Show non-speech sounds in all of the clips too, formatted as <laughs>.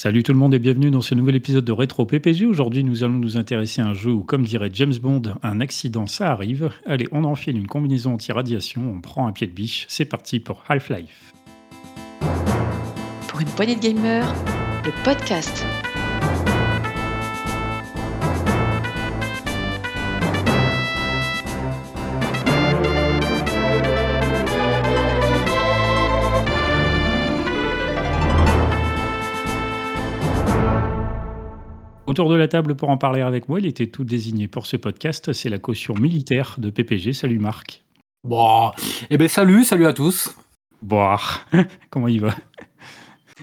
Salut tout le monde et bienvenue dans ce nouvel épisode de Rétro PPG. Aujourd'hui, nous allons nous intéresser à un jeu où, comme dirait James Bond, un accident, ça arrive. Allez, on enfile une combinaison anti-radiation, on prend un pied de biche. C'est parti pour Half-Life. Pour une poignée de gamers, le podcast. Autour de la table pour en parler avec moi, il était tout désigné pour ce podcast. C'est la caution militaire de PPG. Salut Marc. Bon, eh ben salut, salut à tous. Boah, <laughs> comment il va?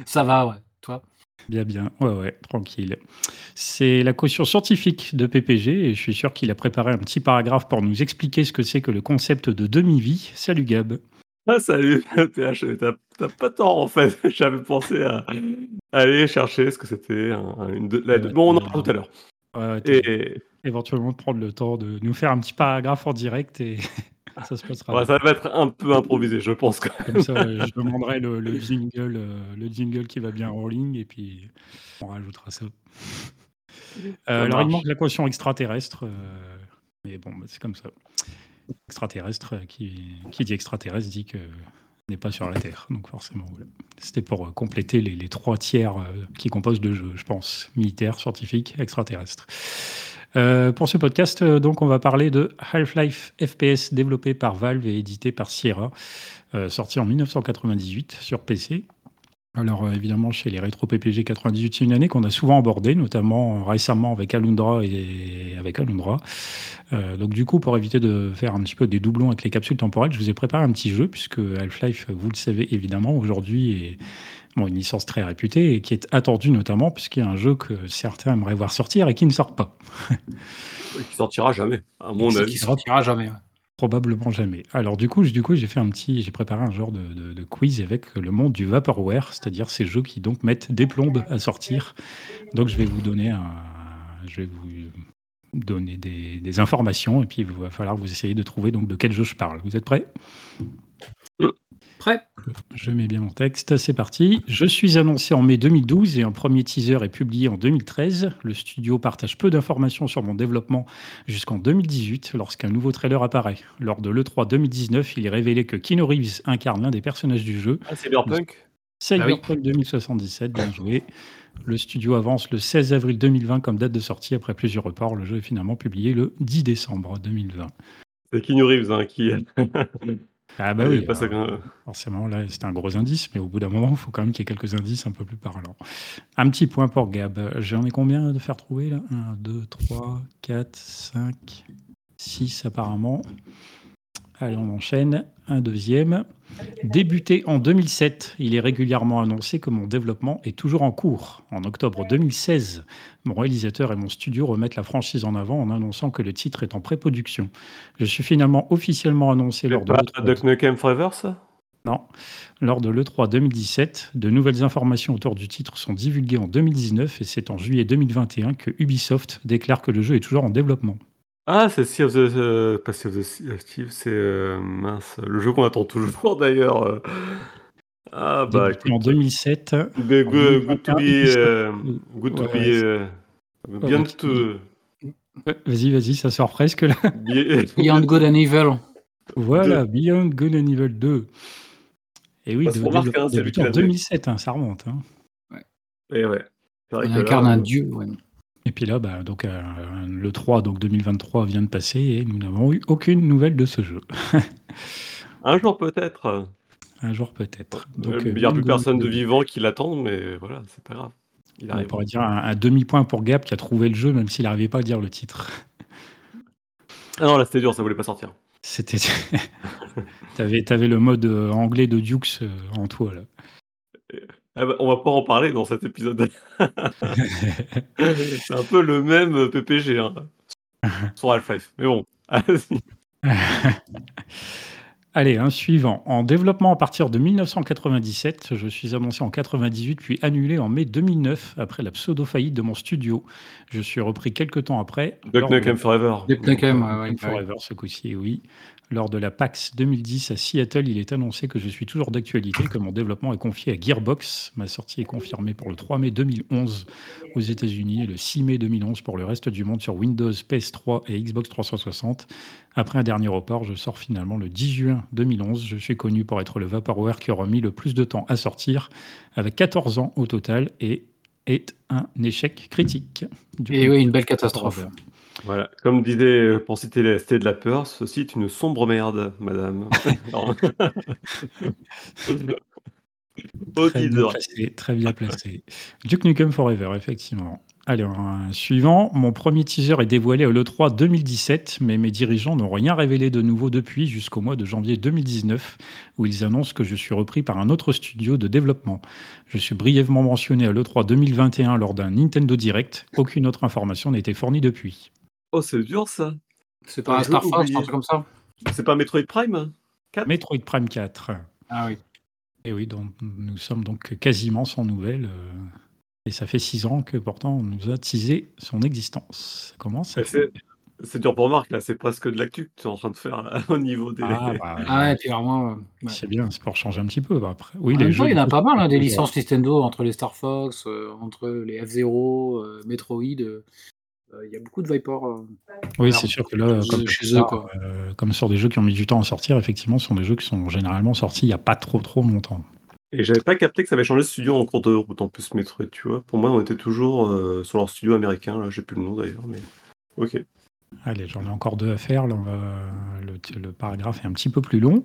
Ça va, ouais. Toi? Bien, bien. Ouais, ouais, tranquille. C'est la caution scientifique de PPG et je suis sûr qu'il a préparé un petit paragraphe pour nous expliquer ce que c'est que le concept de demi-vie. Salut Gab. Ah, salut, <laughs> PH, t'as pas tort en fait. <laughs> J'avais pensé à aller chercher ce que c'était. une Bon, on en parle tout à l'heure. Ouais, et éventuellement de prendre le temps de nous faire un petit paragraphe en direct et <laughs> ça se passera. ça va être un peu improvisé, je pense. Comme ça, je demanderai le, le, jingle, euh, le jingle qui va bien en ligne et puis on rajoutera ça. Euh, alors, il manque la caution extraterrestre, euh, mais bon, bah, c'est comme ça extraterrestre euh, qui, dit extraterrestre dit que n'est pas sur la Terre. Donc forcément, c'était pour euh, compléter les, trois tiers euh, qui composent le jeu, je pense, militaire, scientifique, extraterrestre. pour ce podcast, donc, on va parler de Half-Life FPS développé par Valve et édité par Sierra, sorti en 1998 sur PC. Alors évidemment, chez les rétro PPG 98, c'est une année qu'on a souvent abordée, notamment récemment avec Alundra et avec Alundra. Euh, donc du coup, pour éviter de faire un petit peu des doublons avec les capsules temporelles, je vous ai préparé un petit jeu, puisque Half-Life, vous le savez évidemment, aujourd'hui est bon, une licence très réputée et qui est attendue notamment puisqu'il y a un jeu que certains aimeraient voir sortir et qui ne sort pas. qui sortira jamais, à mon avis. Qui sortira jamais. Probablement jamais. Alors du coup, du coup, j'ai fait un petit, j'ai préparé un genre de, quiz avec le monde du vaporware, c'est-à-dire ces jeux qui donc mettent des plombes à sortir. Donc je vais vous donner un, je vais vous donner des, informations et puis il va falloir vous essayer de trouver donc de quel jeu je parle. Vous êtes prêts? Prêt Je mets bien mon texte, c'est parti. Je suis annoncé en mai 2012 et un premier teaser est publié en 2013. Le studio partage peu d'informations sur mon développement jusqu'en 2018 lorsqu'un nouveau trailer apparaît. Lors de l'E3 2019, il est révélé que Keanu Reeves incarne l'un des personnages du jeu. Ah, Cyberpunk? Cyberpunk 2077, bien joué. Le studio avance le 16 avril 2020 comme date de sortie après plusieurs reports. Le jeu est finalement publié le 10 décembre 2020. C'est Keanu Reeves hein, qui. <laughs> ah bah oui, forcément là c'est un gros indice, mais au bout d'un moment il faut quand même qu'il y ait quelques indices un peu plus parlants. Un petit point pour Gab. J'en ai combien de faire trouver là? 1, 2, 3, 4, 5, 6 apparemment. Allez, on enchaîne. Un deuxième. Débuté en 2007, il est régulièrement annoncé que mon développement est toujours en cours. En octobre 2016, mon réalisateur et mon studio remettent la franchise en avant en annonçant que le titre est en pré-production. Je suis finalement officiellement annoncé lors de l'E3. Forever, ça? Non. Lors de l'E3 2017, de nouvelles informations autour du titre sont divulguées en 2019 et c'est en juillet 2021 que Ubisoft déclare que le jeu est toujours en développement. Ah, c'est Sea of the euh, pas Sea of the Steve, c'est, euh, mince, le jeu qu'on attend toujours d'ailleurs, euh. Ah bah, en 2007. good to be, good to be, bien to Vas-y, vas-y, ça sort presque là. <laughs> Beyond Good and Evil. Voilà, Beyond Good and Evil 2. Et oui, Bah, c'est hein, en 2007, hein, ça remonte, hein. Et ouais. On incarne un dieu, ouais. Et puis là, bah, donc, euh, le 3, donc 2023, vient de passer et nous n'avons eu aucune nouvelle de ce jeu. <laughs> Un jour peut-être. Un jour peut-être. Euh, il n'y a plus personne de vivant qui l'attend, mais voilà, c'est pas grave. Il On pourrait dire un, demi-point pour Gap qui a trouvé le jeu, même s'il n'arrivait pas à dire le titre. Ah non, là c'était dur, ça voulait pas sortir. C'était. <laughs> t'avais, avais le mode euh, anglais de Dukes en toi là. Ah bah, on va pas en parler dans cet épisode. <laughs> c'est un peu le même PPG hein, <laughs> sur Half-Life. Mais bon, Allez, un suivant. En développement à partir de 1997, je suis annoncé en 98 puis annulé en mai 2009 après la pseudo-faillite de mon studio. Je suis repris quelques temps après. Duck Nukem Forever. Duck Nukem, Forever ce coup-ci, oui. Lors de la PAX 2010 à Seattle, il est annoncé que je suis toujours d'actualité, que mon développement est confié à Gearbox. Ma sortie est confirmée pour le 3 mai 2011 aux États-Unis et le 6 mai 2011 pour le reste du monde sur Windows, PS3 et Xbox 360. Après un dernier report, je sors finalement le 10 juin 2011. Je suis connu pour être le Vaporware qui aura mis le plus de temps à sortir, avec 14 ans au total, et est un échec critique. et oui, une belle catastrophe. Voilà, comme disait, pour citer les ST de la peur, ceci est une sombre merde, madame. <laughs> très, bien placé, très bien placé. Duke Nukem Forever, effectivement. Alors, suivant. Mon premier teaser est dévoilé au l'E3 2017, mais mes dirigeants n'ont rien révélé de nouveau depuis jusqu'au mois de janvier 2019, où ils annoncent que je suis repris par un autre studio de développement. Je suis brièvement mentionné à l'E3 2021 lors d'un Nintendo Direct. Aucune autre information n'a été fournie depuis. Oh, c'est dur ça. C'est pas un Star Fox, un truc comme ça C'est pas Metroid Prime 4 Metroid Prime 4. Ah oui. Et oui, donc, nous sommes donc quasiment sans nouvelles. Euh, et ça fait six ans que pourtant on nous a teasé son existence. Comment ça C'est dur pour Marc, là, c'est presque de l'actu que tu es en train de faire <laughs> au niveau des. Ah, bah, <laughs> ah ouais, clairement. C'est bien, c'est pour changer un petit peu. Bah, après. Oui, les jeux, il y en a pas mal, hein, des licences Nintendo entre les Star Fox, euh, entre les F-Zero, euh, Metroid. Euh, il y a beaucoup de Viper. oui, c'est sûr que là, comme, chez eux, comme sur des jeux qui ont mis du temps à sortir, effectivement, ce sont des jeux qui sont généralement sortis il n'y a pas trop trop longtemps. Et j'avais pas capté que ça avait changé de studio en cours de route en plus Metroid, tu vois. Pour moi, on était toujours euh, sur leur studio américain, là, j'ai plus le nom d'ailleurs, mais ok. Allez, j'en ai encore deux à faire. Là, le, paragraphe est un petit peu plus long.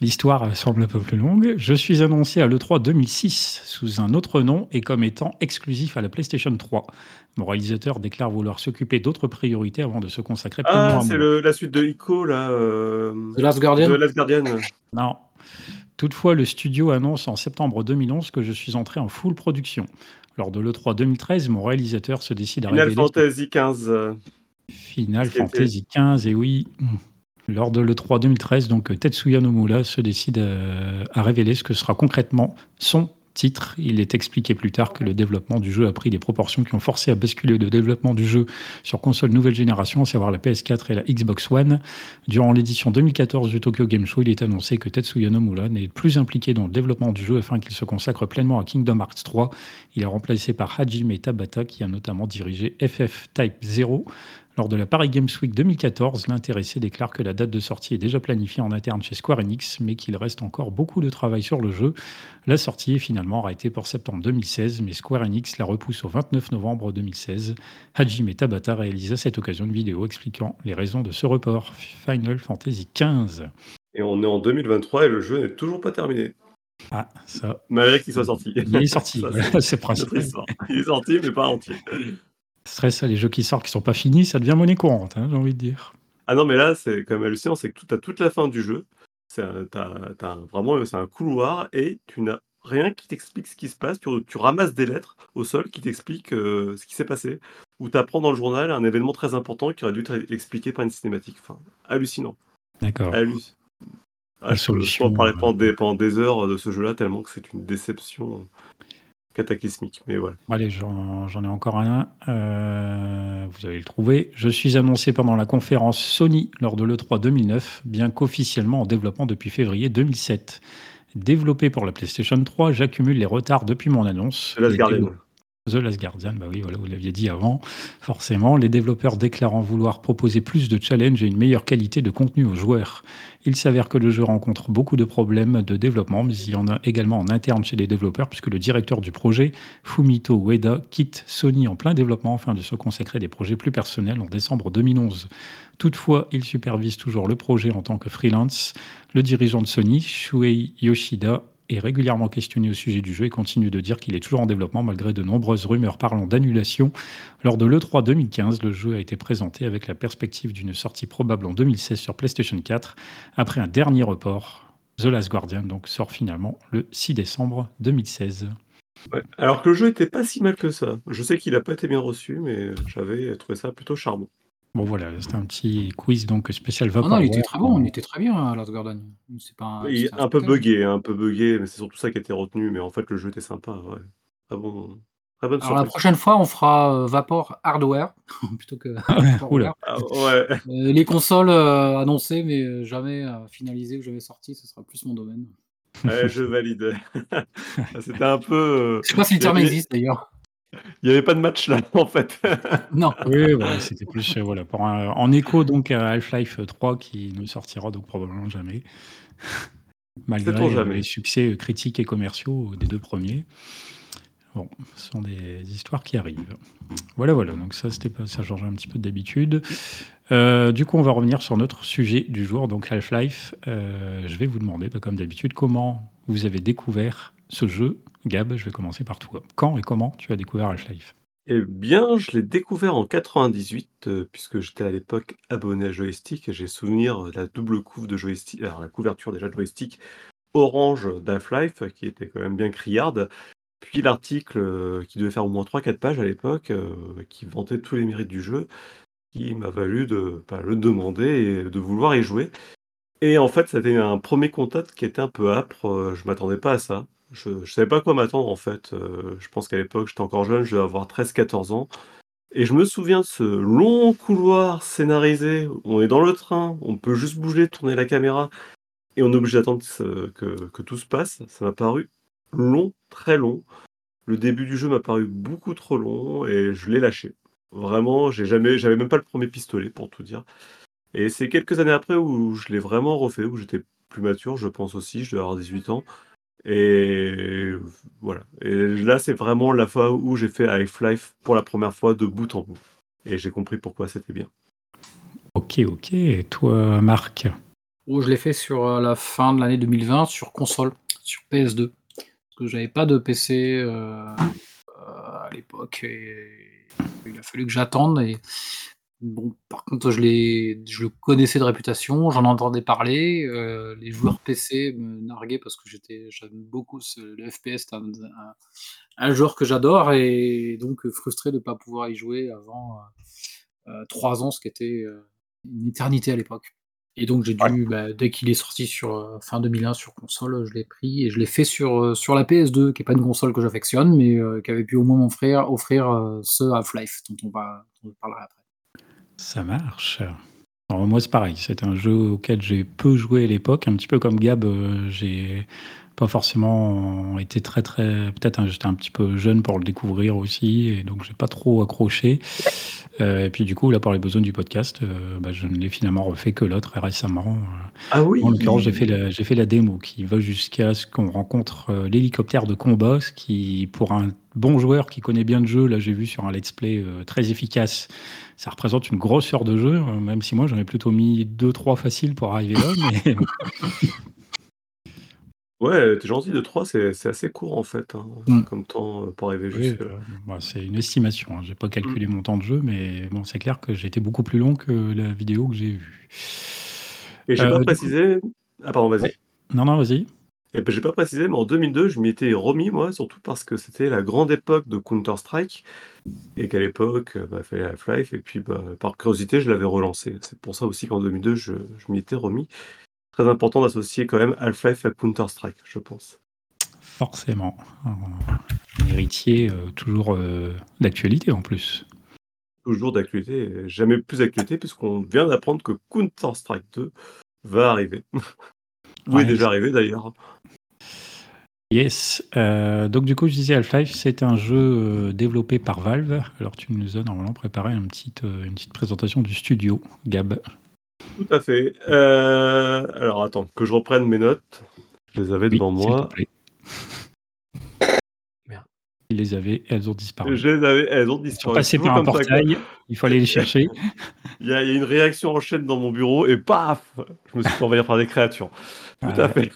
L'histoire semble un peu plus longue. Je suis annoncé à l'E3 2006 sous un autre nom et comme étant exclusif à la PlayStation 3. Mon réalisateur déclare vouloir s'occuper d'autres priorités avant de se consacrer Ah, c'est la suite de Ico, là. Euh, The Last Guardian. The Last Guardian. Non, Toutefois, le studio annonce en septembre 2011 que je suis entré en full production. Lors de l'E3 2013, mon réalisateur se décide à Final Fantasy XV. Final Fantasy XV, et oui. Lors de l'E3 2013, donc Tetsuya Nomura se décide à révéler ce que sera concrètement son titre. Il est expliqué plus tard que le développement du jeu a pris des proportions qui ont forcé à basculer le développement du jeu sur console nouvelle génération, à savoir la PS4 et la Xbox One. Durant l'édition 2014 du Tokyo Game Show, il est annoncé que Tetsuya Nomura n'est plus impliqué dans le développement du jeu afin qu'il se consacre pleinement à Kingdom Hearts 3. Il est remplacé par Hajime Tabata qui a notamment dirigé FF Type 0, lors de la Paris Games Week 2014, l'intéressé déclare que la date de sortie est déjà planifiée en interne chez Square Enix, mais qu'il reste encore beaucoup de travail sur le jeu. La sortie est finalement arrêtée pour septembre 2016, mais Square Enix la repousse au 29 novembre 2016. Hajime Tabata réalise à cette occasion une vidéo expliquant les raisons de ce report. Final Fantasy XV. Et on est en 2023 et le jeu n'est toujours pas terminé. Ah, ça. Malgré qu'il soit sorti. Il est sorti, <laughs> c'est <laughs> principe. Il est sorti, mais pas entier. Stress, les jeux qui sortent qui sont pas finis, ça devient monnaie courante, hein, j'ai envie de dire. Ah non, mais là, c'est quand même hallucinant, c'est que tu as toute la fin du jeu. C'est vraiment c'est un couloir et tu n'as rien qui t'explique ce qui se passe. Tu, ramasses des lettres au sol qui t'expliquent euh, ce qui s'est passé. Ou tu apprends dans le journal un événement très important qui aurait dû être expliqué par une cinématique. Enfin, hallucinant. D'accord. Ah, je, peux parler pendant des, pendant des heures de ce jeu-là tellement que c'est une déception cataclysmique. Mais voilà. Allez, j'en ai encore un. Euh, vous allez le trouver. Je suis annoncé pendant la conférence Sony lors de l'E3 2009, bien qu'officiellement en développement depuis février 2007. Développé pour la PlayStation 3, j'accumule les retards depuis mon annonce. The Last Guardian, bah oui, voilà, vous l'aviez dit avant. Forcément, les développeurs déclarant vouloir proposer plus de challenges et une meilleure qualité de contenu aux joueurs. Il s'avère que le jeu rencontre beaucoup de problèmes de développement, mais il y en a également en interne chez les développeurs, puisque le directeur du projet, Fumito Ueda, quitte Sony en plein développement afin de se consacrer à des projets plus personnels en décembre 2011. Toutefois, il supervise toujours le projet en tant que freelance. Le dirigeant de Sony, Shuei Yoshida, est régulièrement questionné au sujet du jeu et continue de dire qu'il est toujours en développement malgré de nombreuses rumeurs parlant d'annulation. Lors de l'E3 2015, le jeu a été présenté avec la perspective d'une sortie probable en 2016 sur PlayStation 4 après un dernier report. The Last Guardian sort finalement le 6 décembre 2016. alors que le jeu était pas si mal que ça. Je sais qu'il n'a pas été bien reçu, mais j'avais trouvé ça plutôt charmant. Bon voilà, c'était un petit quiz donc spécial Vapor. non, il était très bon, il était très bien, Last Guardian. C'est pas un, il un peu buggé, un peu buggé, mais c'est surtout ça qui a été retenu. Mais en fait, le jeu était sympa, ouais. Ah bon. Alors la prochaine fois, on fera Vapor Hardware <laughs> plutôt que ah, ouais. les consoles annoncées, mais jamais finalisées ou jamais sorties, ce sera plus mon domaine. Ouais, je valide. <laughs> <laughs> C'était un peu. Je sais pas si le terme existe d'ailleurs. <laughs> Il n'y avait pas de match là, <laughs> en fait. non. <laughs> Oui, voilà, c'était plus voilà, pour en écho donc à Half-Life 3 qui ne sortira donc probablement jamais. Malgré les succès critiques et commerciaux des deux premiers. Bon, ce sont des histoires qui arrivent. Voilà, voilà. Donc ça, c'était pas, ça change un petit peu d'habitude. Euh, du coup, on va revenir sur notre sujet du jour, donc Half-Life. Euh, je vais vous demander, bah, comme d'habitude, comment vous avez découvert ce jeu. Gab, je vais commencer par toi. Quand et comment tu as découvert Half-Life? Eh bien, je l'ai découvert en 98, euh, puisque j'étais à l'époque abonné à Joystick. J'ai souvenir de la double couve de Joystick, alors la couverture déjà de Joystick orange d'Half-Life, qui était quand même bien criarde. Puis l'article, euh, qui devait faire au moins 3-4 pages à l'époque, euh, qui vantait tous les mérites du jeu, qui m'a valu de, bah, le demander et de vouloir y jouer. Et en fait, c'était un premier contact qui était un peu âpre, je m'attendais pas à ça. Je ne savais pas quoi m'attendre en fait, je pense qu'à l'époque, j'étais encore jeune, je devais avoir 13-14 ans et je me souviens de ce long couloir scénarisé, on est dans le train, on peut juste bouger, tourner la caméra et on est obligé d'attendre que que tout se passe. Ça m'a paru long, très long. Le début du jeu m'a paru beaucoup trop long et je l'ai lâché. Vraiment, j'ai jamais, j'avais même pas le premier pistolet pour tout dire. Et c'est quelques années après où je l'ai vraiment refait, où j'étais plus mature, je pense aussi, je devais avoir 18 ans. Et voilà. Et là, c'est vraiment la fois où j'ai fait Half-Life pour la première fois de bout en bout. Et j'ai compris pourquoi c'était bien. Ok, ok. Et toi, Marc? Oh, Je l'ai fait sur euh, la fin de l'année 2020 sur console, sur PS2 que j'avais pas de PC euh, euh, à l'époque et il a fallu que j'attende et bon par contre je l'ai je le connaissais de réputation, j'en entendais parler, euh, les joueurs PC me narguaient parce que j'étais j'aime beaucoup le FPS, c'est un, un, joueur que j'adore et donc frustré de ne pas pouvoir y jouer avant trois ans, ce qui était une éternité à l'époque. Et donc j'ai dû, bah, dès qu'il est sorti sur euh, fin 2001 sur console, je l'ai pris et je l'ai fait sur, euh, sur la PS2, qui est pas une console que j'affectionne, mais euh, qui avait pu au moins m'offrir offrir, ce Half-Life dont on va dont parlera après. Ça marche. Moi c'est pareil, c'est un jeu auquel j'ai peu joué à l'époque, un petit peu comme Gab, j'ai pas forcément été très très peut-être j'étais un petit peu jeune pour le découvrir aussi et donc j'ai pas trop accroché. Euh, et puis du coup, là, pour les besoins du podcast, euh, bah, je ne l'ai finalement refait que là très récemment. Ah oui. En l'occurrence, j'ai fait la, j'ai fait la démo qui va jusqu'à ce qu'on rencontre euh, l'hélicoptère de combat, ce qui, pour un bon joueur qui connaît bien le jeu, là, j'ai vu sur un let's play très efficace, ça représente une grosse heure de jeu, même si moi j'en ai plutôt mis deux, trois faciles pour arriver là. Mais... <laughs> <laughs> Ouais, t'es gentil, de 3, c'est assez court en fait, hein, mmh. comme temps, euh, pour arriver jusque là. bah, c'est une estimation, hein. J'ai pas calculé mmh. mon temps de jeu, mais bon, c'est clair que j'ai été beaucoup plus long que la vidéo que j'ai vue. Et j'ai pas euh, précisé ah pardon, vas-y. Non, non, vas-y. Et ben, j'ai pas précisé, mais en 2002, je m'y étais remis moi, surtout parce que c'était la grande époque de Counter Strike et qu'à l'époque, euh, bah, fallait Half-Life et puis, bah, par curiosité, je l'avais relancé. C'est pour ça aussi qu'en 2002, je je m'y étais remis très important d'associer quand même Half-Life à Counter-Strike, je pense. Forcément. Un héritier euh, toujours euh, d'actualité en plus. Toujours d'actualité, jamais plus d'actualité, puisqu'on vient d'apprendre que Counter-Strike 2 va arriver. <laughs> Ou est déjà arrivé d'ailleurs. Yes. Euh, donc du coup, je disais Half-Life, c'est un jeu développé par Valve. Alors tu nous as normalement préparé une petite, une petite présentation du studio, Gab. Tout à fait. Euh, alors attends, que je reprenne mes notes. Je les avais devant moi. Merde. Il les avait, elles ont disparu. Je les avais, elles ont disparu. Passé par un portail, il faut aller les chercher. <laughs> il, y a, une réaction en chaîne dans mon bureau et paf Je me suis fait envahir par des créatures. Tout à fait.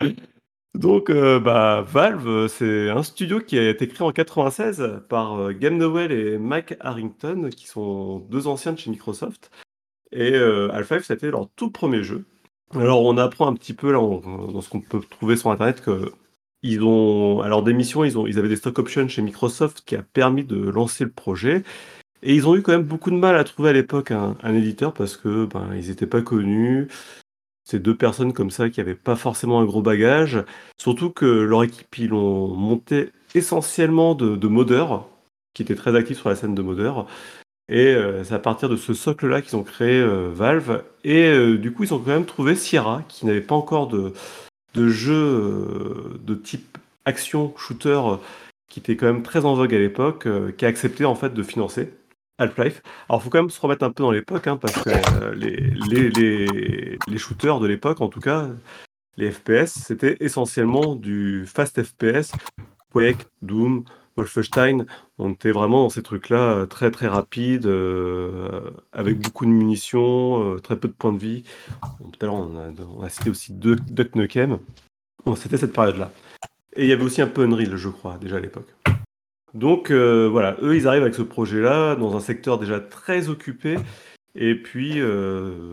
<laughs> Donc, euh, bah, Valve, c'est un studio qui a été créé en 96 par euh, Game Nowell et Mike Harrington, qui sont deux anciens de chez Microsoft. Et euh, Half-Life, c'était leur tout premier jeu. Alors, on apprend un petit peu là, dans ce qu'on peut trouver sur Internet que ils ont, à leur démission, ils, ont, ils avaient des stock options chez Microsoft qui a permis de lancer le projet. Et ils ont eu quand même beaucoup de mal à trouver à l'époque un, éditeur parce que ben, ils n'étaient pas connus. C'est deux personnes comme ça qui n'avaient pas forcément un gros bagage. Surtout que leur équipe, ils l'ont monté essentiellement de, modeurs, qui étaient très actifs sur la scène de modeurs. Et euh, c'est à partir de ce socle-là qu'ils ont créé euh, Valve. Et euh, du coup, ils ont quand même trouvé Sierra, qui n'avait pas encore de, de jeu de type action shooter qui était quand même très en vogue à l'époque, qui a accepté en fait de financer Half-Life. Alors, il faut quand même se remettre un peu dans l'époque, hein, parce que les, les, les, les, shooters de l'époque, en tout cas, les FPS, c'était essentiellement du fast FPS, Quake, Doom, Wolfenstein. On était vraiment dans ces trucs-là euh, très très rapides, euh, avec beaucoup de munitions, euh, très peu de points de vie. tout à l'heure, on a, cité aussi Duck Nukem. Bon, c'était cette période-là. Et il y avait aussi un peu Unreal, je crois, déjà à l'époque. Donc voilà, eux, ils arrivent avec ce projet-là, dans un secteur déjà très occupé, et puis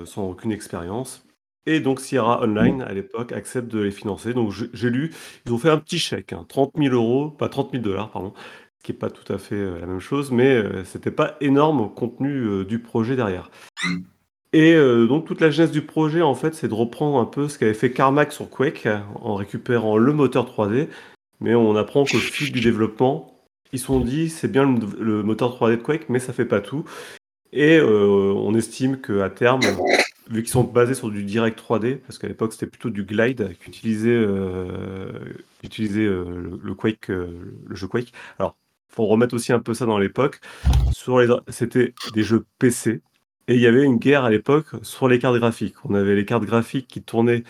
sans aucune expérience. Et donc Sierra Online, à l'époque, accepte de les financer. Donc j'ai lu, ils ont fait un petit chèque, 30 hein, 000 euros, pas 30 000 dollars, pardon, ce qui n'est pas tout à fait euh, la même chose, mais euh, c'était pas énorme au contenu euh, du projet derrière. Et donc toute la genèse du projet, en fait, c'est de reprendre un peu ce qu'avait fait Carmack sur Quake, en récupérant le moteur 3D, mais on apprend qu'au fil du développement, ils se sont dit, c'est bien le, le, moteur 3D de Quake, mais ça fait pas tout. Et on estime qu'à terme, vu qu'ils sont basés sur du direct 3D, parce qu'à l'époque c'était plutôt du glide qu'utilisait euh, euh, le, Quake, euh, le jeu Quake. Alors, faut remettre aussi un peu ça dans l'époque. C'était des jeux PC et il y avait une guerre à l'époque sur les cartes graphiques. On avait les cartes graphiques qui tournaient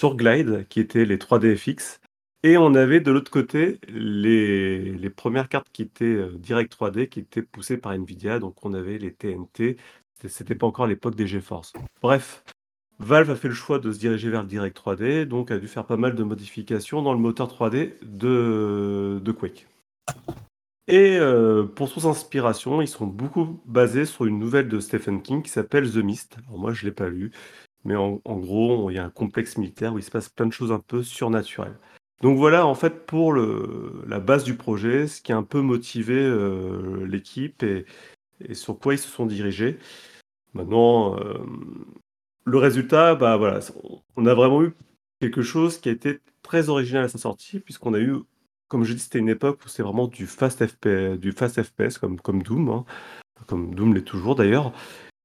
sur Glide, qui étaient les 3DFX, et on avait de l'autre côté les, premières cartes qui étaient direct 3D, qui étaient poussées par Nvidia. Donc on avait les TNT, c'était pas encore l'époque des GeForce. Bref, Valve a fait le choix de se diriger vers le Direct 3D, donc a dû faire pas mal de modifications dans le moteur 3D de, Quake. Et euh, pour son inspiration, ils sont beaucoup basés sur une nouvelle de Stephen King qui s'appelle The Mist. Alors moi, je l'ai pas lu, mais en, gros, il y a un complexe militaire où il se passe plein de choses un peu surnaturelles. Donc voilà, en fait, pour la base du projet, ce qui a un peu motivé euh, l'équipe et sur quoi ils se sont dirigés. Maintenant, euh, le résultat, bah voilà, on a vraiment eu quelque chose qui a été très original à sa sortie, puisqu'on a eu, comme je dis, c'était une époque où c'est vraiment du fast FPS, du fast FPS comme, comme Doom, hein, comme Doom l'est toujours d'ailleurs.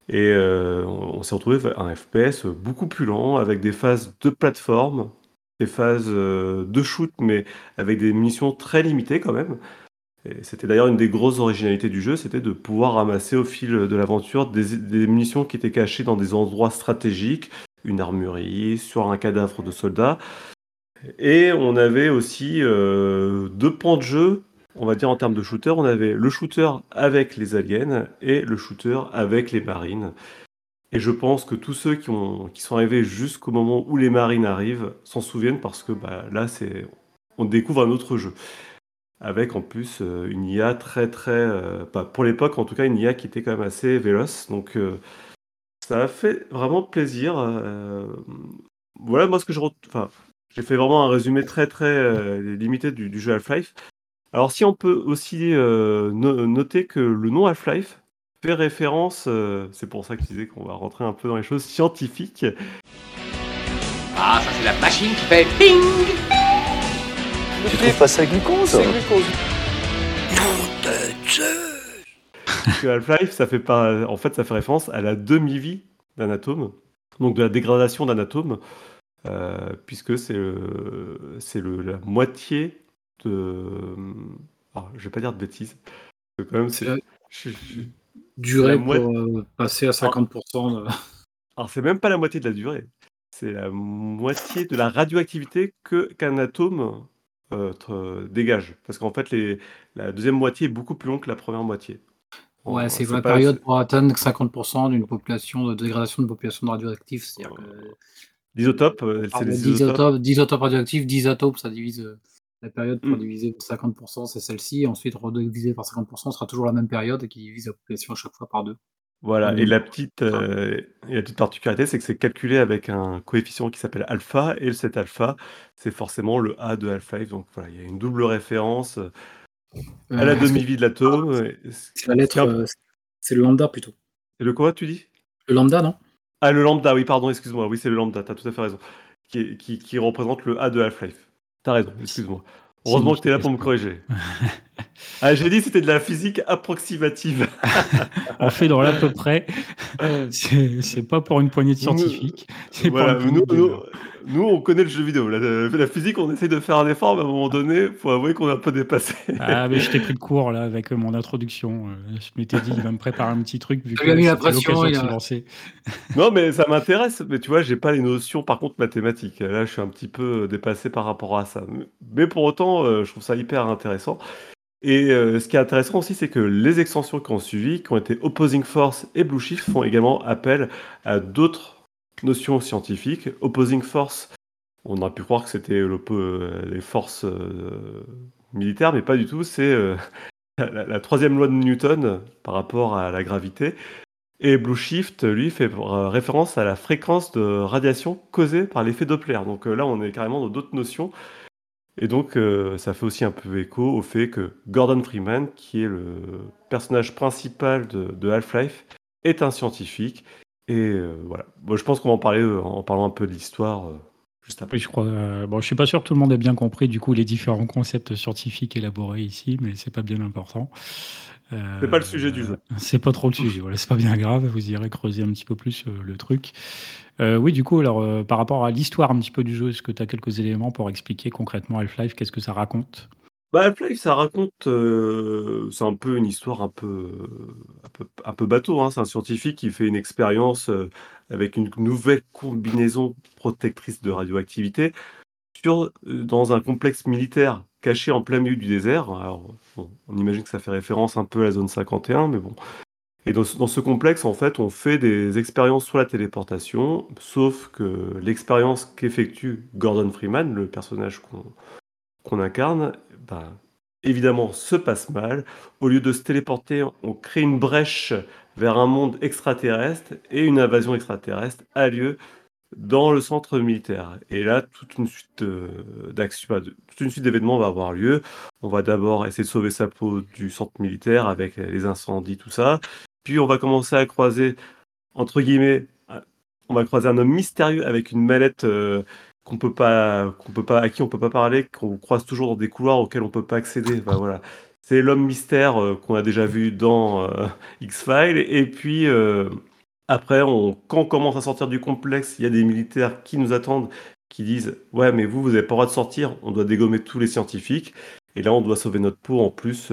Et euh, on, s'est retrouvé avec un FPS beaucoup plus lent, avec des phases de plateforme, des phases euh, de shoot, mais avec des munitions très limitées quand même. C'était d'ailleurs une des grosses originalités du jeu, c'était de pouvoir ramasser au fil de l'aventure des, munitions qui étaient cachées dans des endroits stratégiques, une armurerie, sur un cadavre de soldats. Et on avait aussi euh, deux pans de jeu, on va dire en termes de shooter. On avait le shooter avec les aliens et le shooter avec les marines. Et je pense que tous ceux qui, ont, qui sont arrivés jusqu'au moment où les marines arrivent s'en souviennent parce que bah, là, on découvre un autre jeu avec en plus euh, une IA très très, euh, pour l'époque en tout cas, une IA qui était quand même assez véloce. Donc euh, ça a fait vraiment plaisir. voilà, moi ce que je, enfin, j'ai fait vraiment un résumé très très limité du, jeu Half-Life. Alors si on peut aussi noter que le nom Half-Life fait référence, c'est pour ça que je disais qu'on va rentrer un peu dans les choses scientifiques. Ah, ça c'est la machine qui fait ping tu trouves pas ça glucose C'est glucose. que Half-Life, ça fait pas, en fait, ça fait référence à la demi-vie d'un atome, donc de la dégradation d'un atome, euh, puisque c'est le, c'est le, la moitié de, alors, je vais pas dire de bêtises, quand même c'est, durée pour euh, passer à 50%. De... <laughs> Alors c'est même pas la moitié de la durée, c'est la moitié de la radioactivité que qu'un atome dégage. Parce qu'en fait, les, la deuxième moitié est beaucoup plus longue que la première moitié. Ouais, c'est la période pour atteindre 50% d'une population de dégradation de population de radioactifs. C'est-à-dire que... D'isotopes, euh, c'est des isotopes. D'isotopes radioactifs, d'isotopes, ça divise euh, la période pour hmm. diviser par 50%, c'est celle-ci. Ensuite, rediviser par 50%, sera toujours la même période qui divise la population à chaque fois par deux. Voilà, et la petite, euh, la petite particularité, c'est que c'est calculé avec un coefficient qui s'appelle alpha, et cet alpha, c'est forcément le A de Half-Life. Donc voilà, il y a une double référence euh, à la demi-vie de l'atome. <laughs> C'est la lettre, euh, c'est le lambda plutôt. C'est le quoi, tu dis? Le lambda, non? Ah, le lambda, oui, pardon, excuse-moi. Oui, c'est le lambda, tu as tout à fait raison. Qui, qui, qui représente le A de Half-Life. Tu as raison, excuse-moi. Heureusement que tu es là pour me corriger. <laughs> Ah, j'ai dit c'était de la physique approximative. <laughs> On fait dans l'à peu près. C'est pas pour une poignée de scientifiques. Voilà, nous, nous, on connaît le jeu vidéo. La, physique, on essaie de faire un effort, mais à un moment donné, il faut avouer qu'on a un peu dépassé. Ah, mais je t'ai pris de cours là avec mon introduction. Euh, je m'étais dit, il va me préparer un petit truc. Vu que mis la pression, il a... <laughs> Non, mais ça m'intéresse. Mais tu vois, j'ai pas les notions, par contre, mathématiques. Là, je suis un petit peu dépassé par rapport à ça. Mais pour autant, euh, je trouve ça hyper intéressant. Et euh, ce qui est intéressant aussi, c'est que les extensions qui ont suivi, qui ont été Opposing Force et Blue Shift, font également appel à d'autres notions scientifiques. Opposing Force, on aurait pu croire que c'était euh, les forces euh, militaires, mais pas du tout. C'est <laughs> la, troisième loi de Newton par rapport à la gravité. Et Blue Shift, lui, fait référence à la fréquence de radiation causée par l'effet Doppler. Donc là, on est carrément dans d'autres notions. Et donc, euh, ça fait aussi un peu écho au fait que Gordon Freeman, qui est le personnage principal de, Half-Life, est un scientifique. Et euh, voilà. Bon, je pense qu'on va en parler euh, en parlant un peu de l'histoire juste après. Oui, je crois. bon, je suis pas sûr que tout le monde ait bien compris du coup les différents concepts scientifiques élaborés ici, mais c'est pas bien important. c'est pas le sujet du jeu. <laughs> C'est pas trop le sujet. Voilà, c'est pas bien grave. Vous irez creuser un petit peu plus le truc. Euh, oui, du coup, alors, euh, par rapport à l'histoire un petit peu du jeu, est-ce que tu as quelques éléments pour expliquer concrètement Half-Life? Qu'est-ce que ça raconte? Bah, Half-Life, ça raconte, euh, c'est un peu une histoire un peu, un peu, bateau, hein. C'est un scientifique qui fait une expérience, avec une nouvelle combinaison protectrice de radioactivité sur, dans un complexe militaire caché en plein milieu du désert. Alors, on imagine que ça fait référence un peu à la zone 51, mais bon. Et dans ce, complexe, en fait, on fait des expériences sur la téléportation, sauf que l'expérience qu'effectue Gordon Freeman, le personnage qu'on incarne, bah, évidemment se passe mal. Au lieu de se téléporter, on crée une brèche vers un monde extraterrestre et une invasion extraterrestre a lieu dans le centre militaire. Et là, toute une suite euh, d'actions, toute une suite d'événements va avoir lieu. On va d'abord essayer de sauver sa peau du centre militaire avec les incendies, tout ça. Puis on va commencer à croiser, entre guillemets, on va croiser un homme mystérieux avec une mallette euh, qu'on peut pas, qu'on peut pas, à qui on peut pas parler, qu'on croise toujours dans des couloirs auxquels on peut pas accéder. voilà. C'est l'homme mystère euh, qu'on a déjà vu dans euh, X-Files. Et puis après, on, quand on commence à sortir du complexe, il y a des militaires qui nous attendent, qui disent Ouais, mais vous, vous n'avez pas le droit de sortir, on doit dégommer tous les scientifiques. Et là, on doit sauver notre peau en plus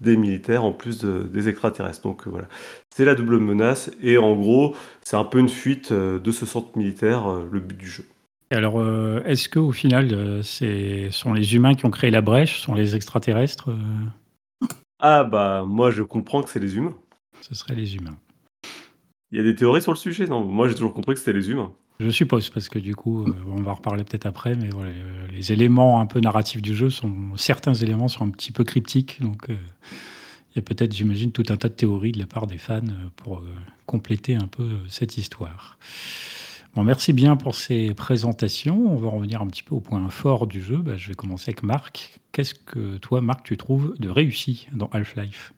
des militaires en plus des extraterrestres. Donc euh, voilà, c'est la double menace et en gros, c'est un peu une fuite euh, de ce centre militaire, euh, le but du jeu. Alors, est-ce que au final, ce sont les humains qui ont créé la brèche, sont les extraterrestres Ah bah moi je comprends que c'est les humains. Ce serait les humains. Il y a des théories sur le sujet, non? Moi j'ai toujours compris que c'était les humains. Je suppose, parce que du coup, euh, on va en reparler peut-être après, mais voilà, euh, les éléments un peu narratifs du jeu sont. Certains éléments sont un petit peu cryptiques, donc euh, il y a peut-être, j'imagine, tout un tas de théories de la part des fans pour compléter un peu cette histoire. Bon, merci bien pour ces présentations. On va revenir un petit peu au point fort du jeu. Bah, je vais commencer avec Marc. Qu'est-ce que toi, Marc, tu trouves de réussi dans Half-Life?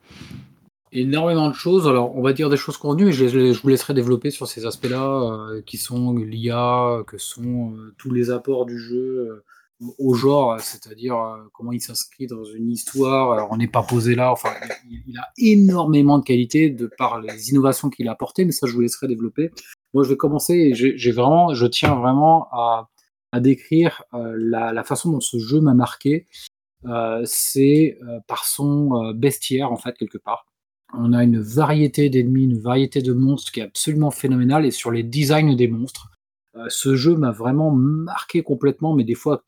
Énormément de choses. Alors, on va dire des choses convenues, mais je, vous laisserai développer sur ces aspects-là, euh, qui sont l'IA, que sont euh, tous les apports du jeu euh, au genre, c'est-à-dire comment il s'inscrit dans une histoire. Alors, on n'est pas posé là. Enfin, il, a énormément de qualité de par les innovations qu'il a apportées, mais ça, je vous laisserai développer. Moi, je vais commencer j'ai vraiment, je tiens vraiment à, décrire la, la, façon dont ce jeu m'a marqué. c'est par son bestiaire, en fait, quelque part on a une variété d'ennemis, une variété de monstres qui est absolument phénoménale et sur les designs des monstres. Euh, ce jeu m'a vraiment marqué complètement, mais des fois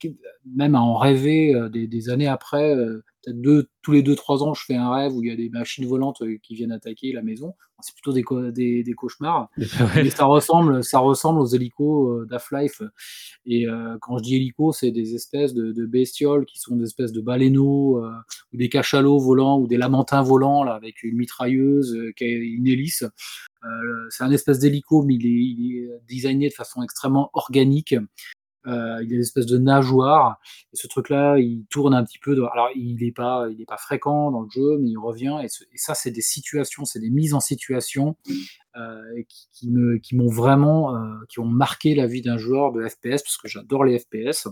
même à en rêver euh, des, années après. Euh, peut-être deux, tous les 2-3 ans, je fais un rêve où il y a des machines volantes qui viennent attaquer la maison. C'est plutôt des, des, cauchemars. <laughs> Mais ça ressemble, ça ressemble aux hélicos d'Half-Life. Et quand je dis hélicos, c'est des espèces de, bestioles qui sont des espèces de baleineaux, ou des cachalots volants, ou des lamentins volants, là, avec une mitrailleuse, qui a une hélice. C'est un espèce d'hélico, mais il est, il est, designé de façon extrêmement organique. Euh, il a une espèce de nageoire. Et ce truc-là, il tourne un petit peu. alors, il n'est pas, il pas fréquent dans le jeu, mais il revient. Et, ça, c'est des situations, c'est des mises en situation euh, qui, me, qui m'ont vraiment, euh, qui ont marqué la vie d'un joueur de FPS parce que j'adore les FPS.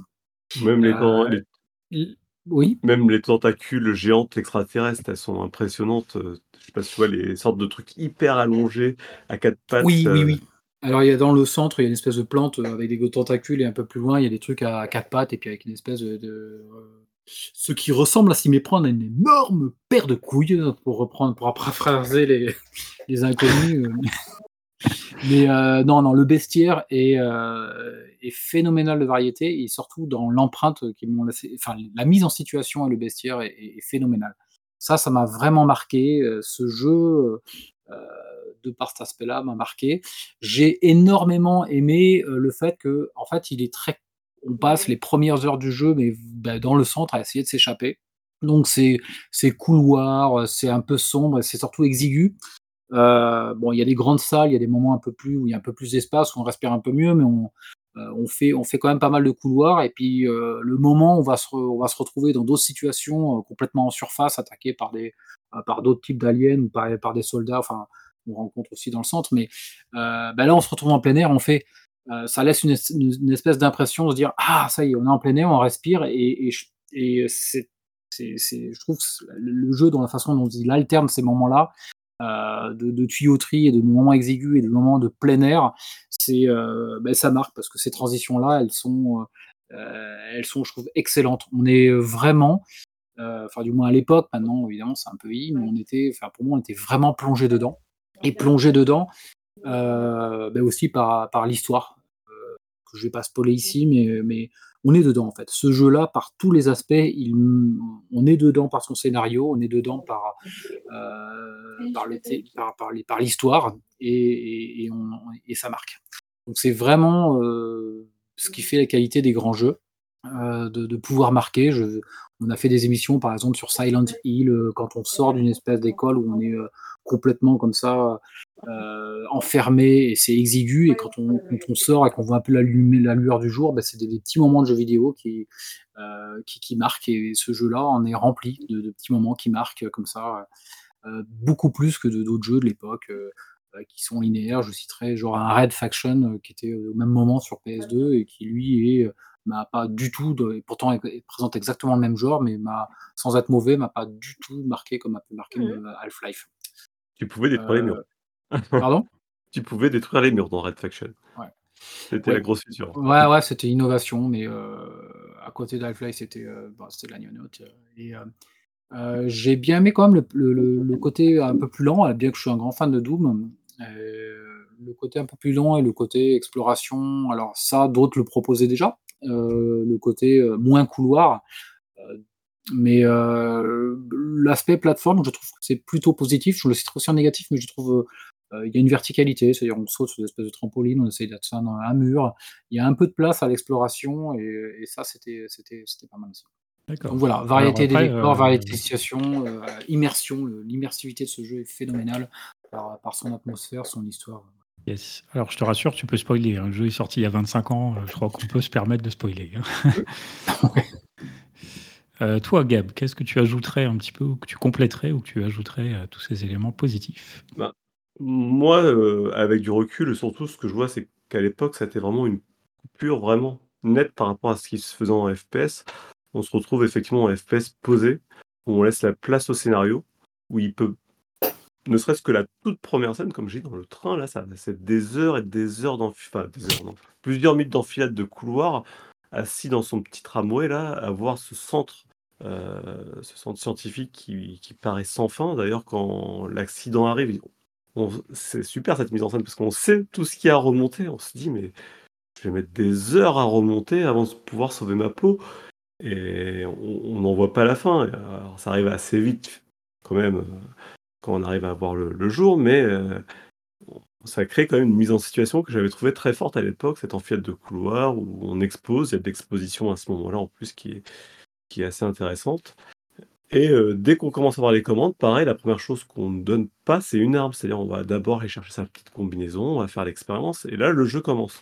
Même les, Oui. Même les tentacules géantes extraterrestres, elles sont impressionnantes. euh, Je sais pas si tu vois les sortes de trucs hyper allongés à quatre pattes. Oui, oui, euh, oui. Alors, il y a dans le centre, il y a une espèce de plante euh, avec des tentacules et un peu plus loin, il y a des trucs à quatre pattes et puis avec une espèce de. de- ce qui ressemble à s'y méprendre à une énorme paire de couilles, euh, pour reprendre, pour paraphraser les, les inconnus. Mais euh, non, non, le bestiaire est, euh, est phénoménal de variété et surtout dans l'empreinte. Enfin, la mise en situation et le bestiaire est, phénoménal. Ça, ça m'a vraiment marqué. euh, Ce jeu, de par cet aspect-là, m'a marqué. J'ai énormément aimé le fait que, en fait, il est très. On passe les premières heures du jeu, mais bah, dans le centre, à essayer de s'échapper. Donc, c'est couloir, c'est un peu sombre, c'est surtout exigu. Euh, bon, il y a des grandes salles, il y a des moments un peu plus où il y a un peu plus d'espace, où on respire un peu mieux, mais on, euh, on, fait, on fait quand même pas mal de couloirs. Et puis, euh, le moment on va se, on va se retrouver dans d'autres situations euh, complètement en surface, attaqués par des euh, par d'autres types d'aliens ou par, des soldats, enfin, on rencontre aussi dans le centre. Mais euh, ben là, on se retrouve en plein air, on fait. ça laisse une, es- une- une espèce d'impression de se dire Ah, ça y est, on est en plein air, on respire. Et, et, et c'est, c'est, c'est- je trouve que le jeu, dans la façon dont il alterne ces moments-là, de, de tuyauterie et de moments exigus et de moments de plein air, c'est euh, ben, ça marque parce que ces transitions-là, elles sont, euh, elles sont, je trouve, excellentes. On est vraiment, euh, enfin du moins à l'époque, maintenant évidemment c'est un peu vieilli, mais on était, pour moi on était vraiment plongé dedans et plongé dedans euh, ben aussi par, l'histoire euh, que je vais pas spoiler ici, mais, on est dedans en fait. Ce jeu-là, par tous les aspects, il, on est dedans par son scénario, on est dedans par, euh, l'histoire et, et, ça marque. Donc c'est vraiment euh, ce qui fait la qualité des grands jeux, de, de pouvoir marquer. On a fait des émissions par exemple sur Silent Hill euh, quand on sort d'une espèce d'école où on est euh, complètement comme ça euh, enfermé et c'est exigu et quand on, sort et qu'on voit un peu la, lueur du jour, ben, c'est des, petits moments de jeux vidéo qui, euh, qui, marquent et ce jeu-là en est rempli de, petits moments qui marquent comme ça euh, beaucoup plus que d'autres jeux de l'époque euh, euh, qui sont linéaires. Je citerai genre un Red Faction euh, qui était au même moment sur PS2 et qui lui est euh, m'a pas du tout, de- et pourtant il il présente exactement le même genre, mais m'a sans être mauvais, m'a pas du tout marqué comme a pu marquer Mhm. euh, Half-Life. Tu pouvais détruire les Euh, murs. pardon? <laughs> Tu pouvais détruire les murs dans Red Faction. Ouais. C'était Ouais. la grosse feature. Ouais, ouais, c'était innovation, mais euh, à côté de Half-Life, c'était euh, bah, c'était de la gnognotte. euh, Et euh, euh, j'ai bien aimé quand même le, le- le- côté un peu plus lent, euh, bien que je suis un grand fan de Doom. euh, le côté un peu plus lent et le côté exploration, alors ça, d'autres le proposaient déjà. Euh, le côté euh, moins couloir. euh, mais euh, l'aspect plateforme, je trouve que c'est plutôt positif. Je le cite aussi en négatif, mais je trouve euh, il y a une verticalité, c'est-à-dire on saute sur des espèces de trampoline, on essaye d'atteindre un mur. Il y a un peu de place à l'exploration et, et ça, c'était pas mal aussi. Donc voilà, variété des décors, euh, variété des situations, immersion, l'immersivité de ce jeu est phénoménale par, par son atmosphère, son histoire. Yes. Alors, je te rassure, tu peux spoiler. hein. Le jeu est sorti il y a 25 ans. euh, Je crois qu'on peut se permettre de spoiler. hein. <laughs> Euh, toi, Gab, qu'est-ce que tu ajouterais un petit peu, ou que tu compléterais, ou que tu ajouterais à tous ces éléments positifs? Moi, euh, avec du recul, surtout, ce que je vois, c'est qu'à l'époque, c'était vraiment une coupure vraiment nette par rapport à ce qui se faisait en FPS. On se retrouve effectivement en FPS posé, où on laisse la place au scénario, où il peut, ne serait-ce que la toute première scène, comme j'ai dit dans le train, là, ça c'est des heures et des heures d'enfilade, enfin, plusieurs minutes d'enfilade de couloirs, assis dans son petit tramway, là, à voir ce centre, euh, ce centre scientifique qui, qui paraît sans fin. D'ailleurs, quand l'accident arrive, c'est super cette mise en scène parce qu'on sait tout ce qui a remonté. On se dit, mais je vais mettre des heures à remonter avant de pouvoir sauver ma peau. Et on n'en voit pas la fin. Alors, ça arrive assez vite, quand même, euh, quand on arrive à voir le, jour, mais euh, ça crée quand même une mise en situation que j'avais trouvé très forte à l'époque, cette enfilade de couloir où on expose. Il y a de l'exposition à ce moment-là, en plus, qui est, qui est assez intéressante. Et euh, dès qu'on commence à voir les commandes, pareil, la première chose qu'on ne donne pas, c'est une arme. C'est-à-dire, on va d'abord aller chercher sa petite combinaison, on va faire l'expérience, et là, le jeu commence.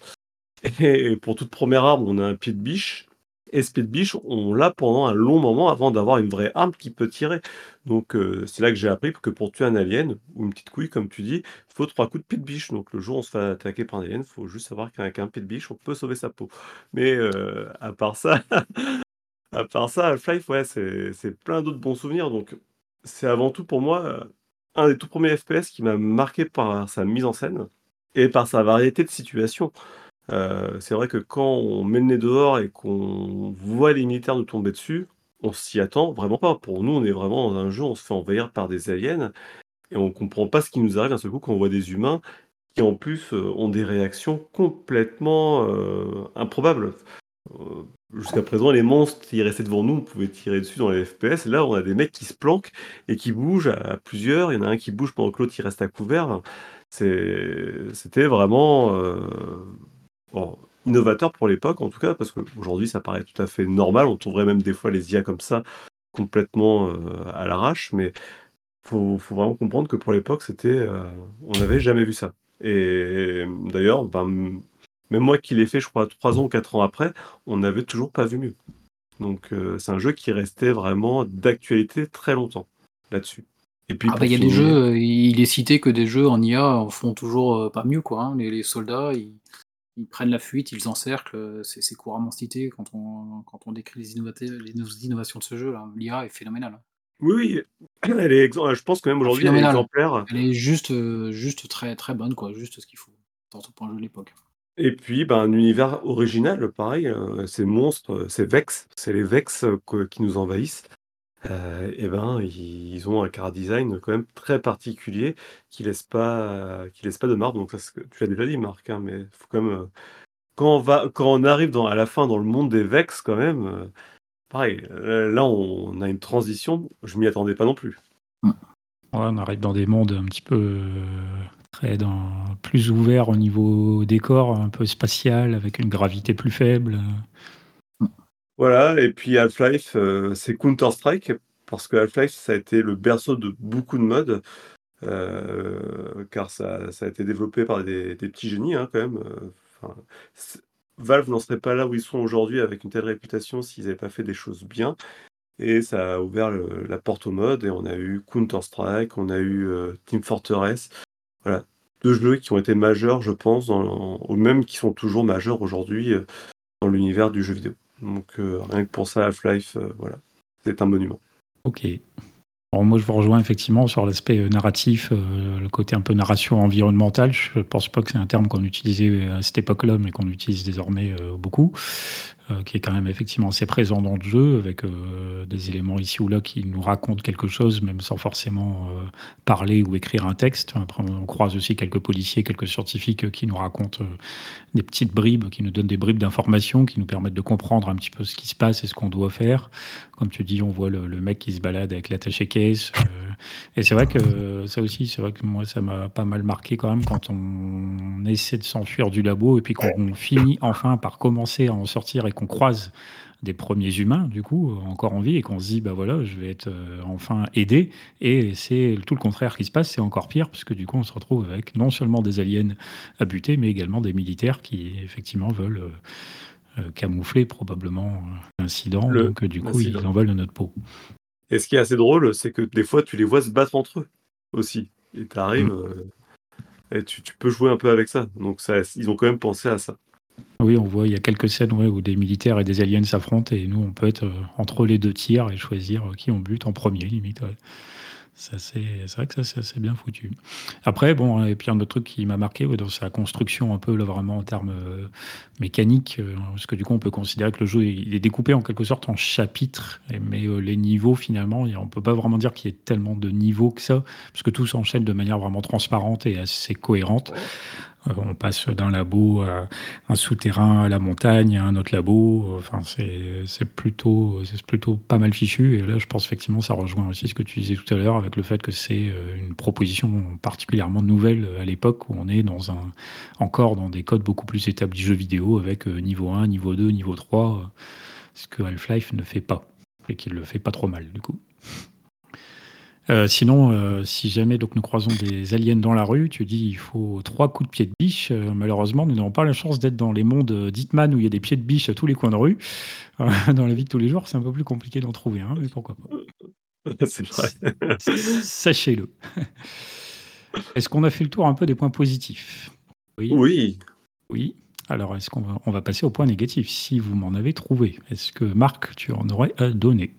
Et pour toute première arme, on a un pied de biche. Et biche, on l'a pendant un long moment avant d'avoir une vraie arme qui peut tirer. Donc, euh, c'est là que j'ai appris que pour tuer un alien, ou une petite couille, comme tu dis, faut trois coups de biche. Donc, le jour où on se fait attaquer par un alien, faut juste savoir qu'avec un biche, on peut sauver sa peau. Mais euh, à part ça, <laughs> À part ça, Half-Life, ouais, c'est plein d'autres bons souvenirs. Donc, c'est avant tout pour moi, heu, un des tout premiers FPS qui m'a marqué par sa mise en scène et par sa variété de situations. Heu, c'est vrai que quand on met le nez dehors et qu'on voit les militaires nous tomber dessus, on s'y attend vraiment pas. Pour nous, on est vraiment dans un jeu, on se fait envahir par des aliens et on comprend pas ce qui nous arrive d'un seul coup quand on voit des humains qui en plus, heu, ont des réactions complètement, heu, improbables. Jusqu'à présent, les monstres qui restaient devant nous, on pouvait tirer dessus dans les FPS. Là, on a des mecs qui se planquent et qui bougent à plusieurs. Il y en a un qui bouge pendant que l'autre reste à couvert. C'était vraiment, bon, innovateur pour l'époque en tout cas, parce qu'aujourd'hui ça paraît tout à fait normal. On trouverait même des fois les IA comme ça, complètement, heu, à l'arrache, mais faut faut vraiment comprendre que pour l'époque c'était, heu, on n'avait jamais vu ça et d'ailleurs, ben, même moi qui l'ai fait, je crois 3 ans ou 4 ans après, on n'avait toujours pas vu mieux. Donc heu, c'est un jeu qui restait vraiment d'actualité très longtemps, là-dessus et puis Ah bah, il y a des jeux, il est cité que des jeux en IA en font toujours, pas mieux quoi, hein. Les les soldats, ils ils prennent la fuite, ils encerclent, heu, c'est couramment cité quand on quand on décrit les innovations de ce jeu-là. L'IA est phénoménale, hein. Oui, oui, <clears throat> elle est je pense que même aujourd'hui elle est exemplaire. elle est juste, heu, juste très, très bonne quoi, juste ce qu'il faut, surtout pour un jeu de l'époque. Et puis, ben, un univers original, pareil, heu, ces monstres, ces Vex, c'est les Vex, qui nous envahissent. Et ben, ils ont un chara design quand même très particulier qui laisse pas qui laisse pas de marbre. Donc tu l'as déjà dit Marc, hein, mais faut quand même, heu, quand on va quand on arrive à la fin dans le monde des Vex quand même, heu, pareil, là on a une transition, je m'y attendais pas non plus. Ouais, on arrive dans des mondes un petit peu, plus ouverts au niveau décor, un peu spatial, avec une gravité plus faible. Voilà et puis Half-Life, heu, c'est Counter Strike parce que Half-Life, ça a été le berceau de beaucoup de mods, heu, car ça a été développé par des petits génies, hein, quand même, c Valve n'en serait pas là où ils sont aujourd'hui avec une telle réputation s'ils avaient pas fait des choses bien et ça a ouvert la porte aux mods et on a eu Counter Strike, on a eu, Team Fortress. Voilà, 2 jeux qui ont été majeurs, je pense, ou même qui sont toujours majeurs aujourd'hui, dans l'univers du jeu vidéo. Donc heu, rien que pour ça, Half-Life, heu, voilà, c'est un monument. OK. Alors moi, je vous rejoins effectivement sur l'aspect, heu, narratif, le côté un peu narration environnementale. Je pense pas que c'est un terme qu'on utilisait à cette époque-là, mais qu'on utilise désormais, beaucoup, heu, qui est quand même effectivement assez présent dans le jeu avec, heu, des éléments ici ou là qui nous racontent quelque chose, même sans forcément, heu, parler ou écrire un texte. Après, on croise aussi quelques policiers, quelques scientifiques, qui nous racontent, des petites bribes, qui nous donnent des bribes d'informations, qui nous permettent de comprendre un petit peu ce qui se passe et ce qu'on doit faire. Comme tu dis, on voit le le mec qui se balade avec l'attaché-caisse, heu et c'est vrai que ça aussi, c'est vrai que moi, ça m'a pas mal marqué quand même quand on essaie de s'enfuir du labo et puis qu'on finit enfin par commencer à en sortir et qu'on croise des 1ers humains, du coup, encore en vie et qu'on se dit: «Bah, voilà, je vais être, heu, enfin aidé» et c'est tout le contraire qui se passe, c'est encore pire puisque du coup, on se retrouve avec non seulement des aliens à buter, mais également des militaires qui effectivement veulent, heu heu, camoufler probablement, l'incident donc du coup, ils en veulent de notre peau. Et ce qui est assez drôle, c'est que des fois, tu les vois se battre entre eux, aussi et tu arrives, Mmh. et tu tu peux jouer un peu avec ça. Donc ça ils ont quand même pensé à ça. Oui, on voit, il y a quelques scènes, où des militaires et des aliens s'affrontent et nous, on peut être, heu, entre les 2 tirs et choisir, heu, qui on bute en 1er limite, ouais. C'est vrai que ça, c'est bien foutu. Après bon et puis un autre truc qui m'a marqué, ouais, dans sa construction un peu là, vraiment en termes, heu, mécaniques, parce que du coup, on peut considérer que le jeu, il est découpé en quelque sorte en chapitres mais les niveaux finalement, on peut pas vraiment dire qu'il y ait tellement de niveaux que ça, parce que tout s'enchaîne de manière vraiment transparente et assez cohérente. Heu, on passe d'un labo à un souterrain, à la montagne, à un autre labo, enfin c'est plutôt plutôt pas mal fichu et là, je pense effectivement, ça rejoint aussi ce que tu disais tout à l'heure avec le fait que c'est, heu, une proposition particulièrement nouvelle, à l'époque où on est dans un encore dans des codes beaucoup plus établis jeux vidéo avec, niveau 1, niveau 2, niveau 3, heu, ce que Half-Life ne fait pas et qu'il le fait pas trop mal, du coup. Heu, sinon, heu, si jamais donc nous croisons des aliens dans la rue, tu dis: «Il faut 3 coups de pied de biche», heu, malheureusement, nous n'avons pas la chance d'être dans les mondes, d'Hitman où il y a des pieds de biche à tous les coins de rue. <laughs> Dans la vie de tous les jours, c'est un peu plus compliqué d'en trouver, hein, mais pourquoi pas. <laughs> C'est vrai. S <laughs> sachez-le. Est-ce qu'on a fait le tour un peu des points positifs? Oui? Oui. Oui? Alors, est-ce qu'on va, on va passer au point négatif Si vous m'en avez trouvé, est-ce que Marc, tu en aurais à donner?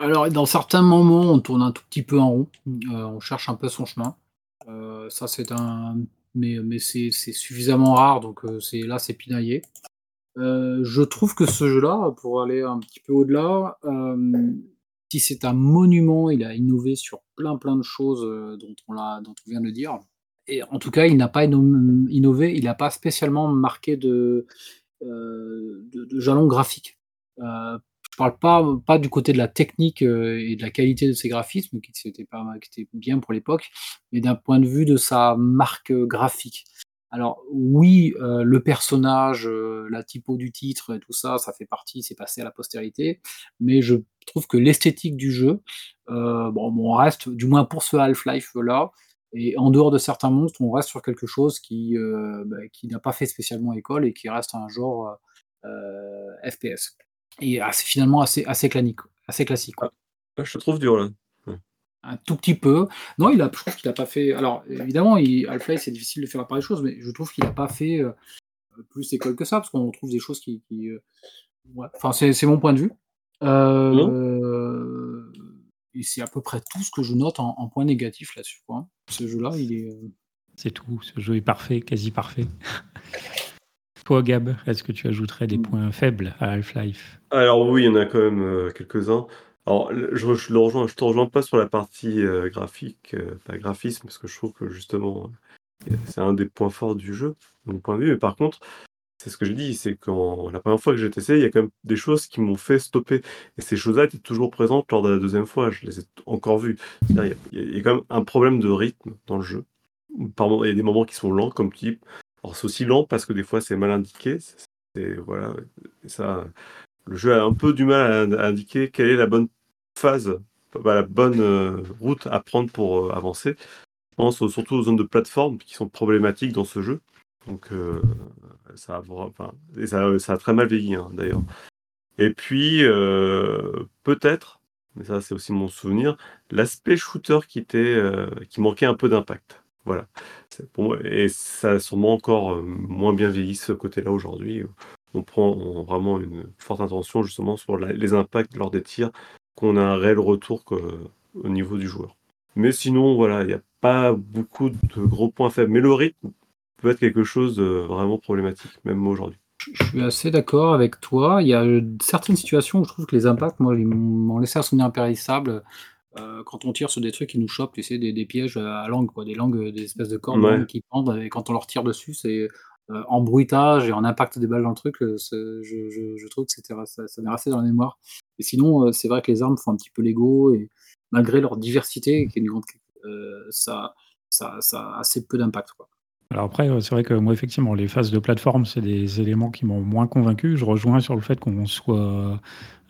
Alors, dans certains moments, on tourne un tout petit peu en rond. Euh, on cherche un peu son chemin. Euh, ça, c'est un. Mais, mais c'est suffisamment rare, donc euh, c'est là, c'est pinaillé. Je trouve que ce jeu-là, pour aller un petit peu au-delà, si c'est un monument, il a innové sur plein plein de choses dont, on l'a, dont on vient de dire. Et en tout cas, il n'a pas inno- innové, il n'a pas spécialement marqué de, de, de jalon graphique. Je parle pas, pas du côté de la technique euh, et de la qualité de ses graphismes, qui étaient, pas, qui étaient bien pour l'époque, mais d'un point de vue de sa marque graphique. Alors oui, euh, le personnage, euh, la typo du titre, et tout ça, ça fait partie, c'est passé à la postérité, mais je trouve que l'esthétique du jeu, bon, on reste, du moins pour ce Half-Life là, et en dehors de certains monstres, on reste sur quelque chose qui, bah, qui n'a pas fait spécialement école et qui reste un genre FPS. Et assez- finalement assez, assez, clanique, assez classique. quoi. Ah, je te trouve dur là. Un tout petit peu. Non, il a, je trouve qu'il n'a pas fait. Alors, évidemment, Half-Life, c'est difficile de faire pareil chose, mais je trouve qu'il n'a pas fait euh, plus école que ça, parce qu'on trouve des choses qui. qui, euh, ouais. Enfin, c'est c'est mon point de vue. Euh, et c'est à peu près tout ce que je note en, en point négatif là-dessus. quoi. Ce jeu-là, il est. euh, C'est tout. Ce jeu est parfait, quasi parfait. <laughs> Toi, Gab, est-ce que tu ajouterais des points faibles à Half-Life? Alors oui, il y en a quand même euh, quelques-uns. Alors, je, je le rejoins, je te rejoins pas sur la partie euh, graphique, euh, graphisme, parce que je trouve que justement, c'est un des points forts du jeu, de mon point de vue. Mais par contre, c'est ce que j'ai dit, c'est quand la première fois que j'ai testé, il y a quand même des choses qui m'ont fait stopper. Et ces choses-là étaient toujours présentes lors de la deuxième fois. Je les ai encore vues. C'est-à-dire, Il y, a, il y a quand même un problème de rythme dans le jeu. Il y a des moments qui sont lents, comme type. C'est aussi lent parce que des fois, c'est mal indiqué. Voilà. Ça, le jeu a un peu du mal à, indiquer quelle est la bonne phase, bah, la bonne euh, route à prendre pour euh, avancer. Je pense surtout aux zones de plateforme qui sont problématiques dans ce jeu. Donc, euh, ça, a, et ça, a très mal vieilli hein, d'ailleurs. Et puis, peut-être, mais ça c'est aussi mon souvenir, l'aspect shooter qui, était, qui manquait un peu d'impact. Voilà. Pour moi, et ça a sûrement encore euh, moins bien vieilli ce côté-là aujourd'hui. On prend vraiment une forte attention justement sur les impacts lors des tirs, qu'on a un réel retour au niveau du joueur. Mais sinon, voilà, il n'y a pas beaucoup de gros points faibles. Mais le rythme peut être quelque chose de vraiment problématique, même aujourd'hui. Je suis assez d'accord avec toi. Il y a euh, certaines situations où je trouve que les impacts, moi, ils m'ont laissé un souvenir impérissable. Euh, quand on tire sur des trucs qui nous chopent, tu sais, des, des pièges à langue, quoi, des langues, des espèces de cordes Ouais. qui pendent, et quand on leur tire dessus, c'est euh, en bruitage et en impact des balles dans le truc. euh, je, je- je trouve que c'était ça, ça m'est resté dans la mémoire. Et sinon, euh, c'est vrai que les armes font un petit peu l'ego, et malgré leur diversité, qui est une grande, euh, ça, ça, ça a assez peu d'impact. quoi. Alors après, euh, c'est vrai que moi, effectivement, les phases de plateforme, c'est des éléments qui m'ont moins convaincu. Je rejoins sur le fait qu'on soit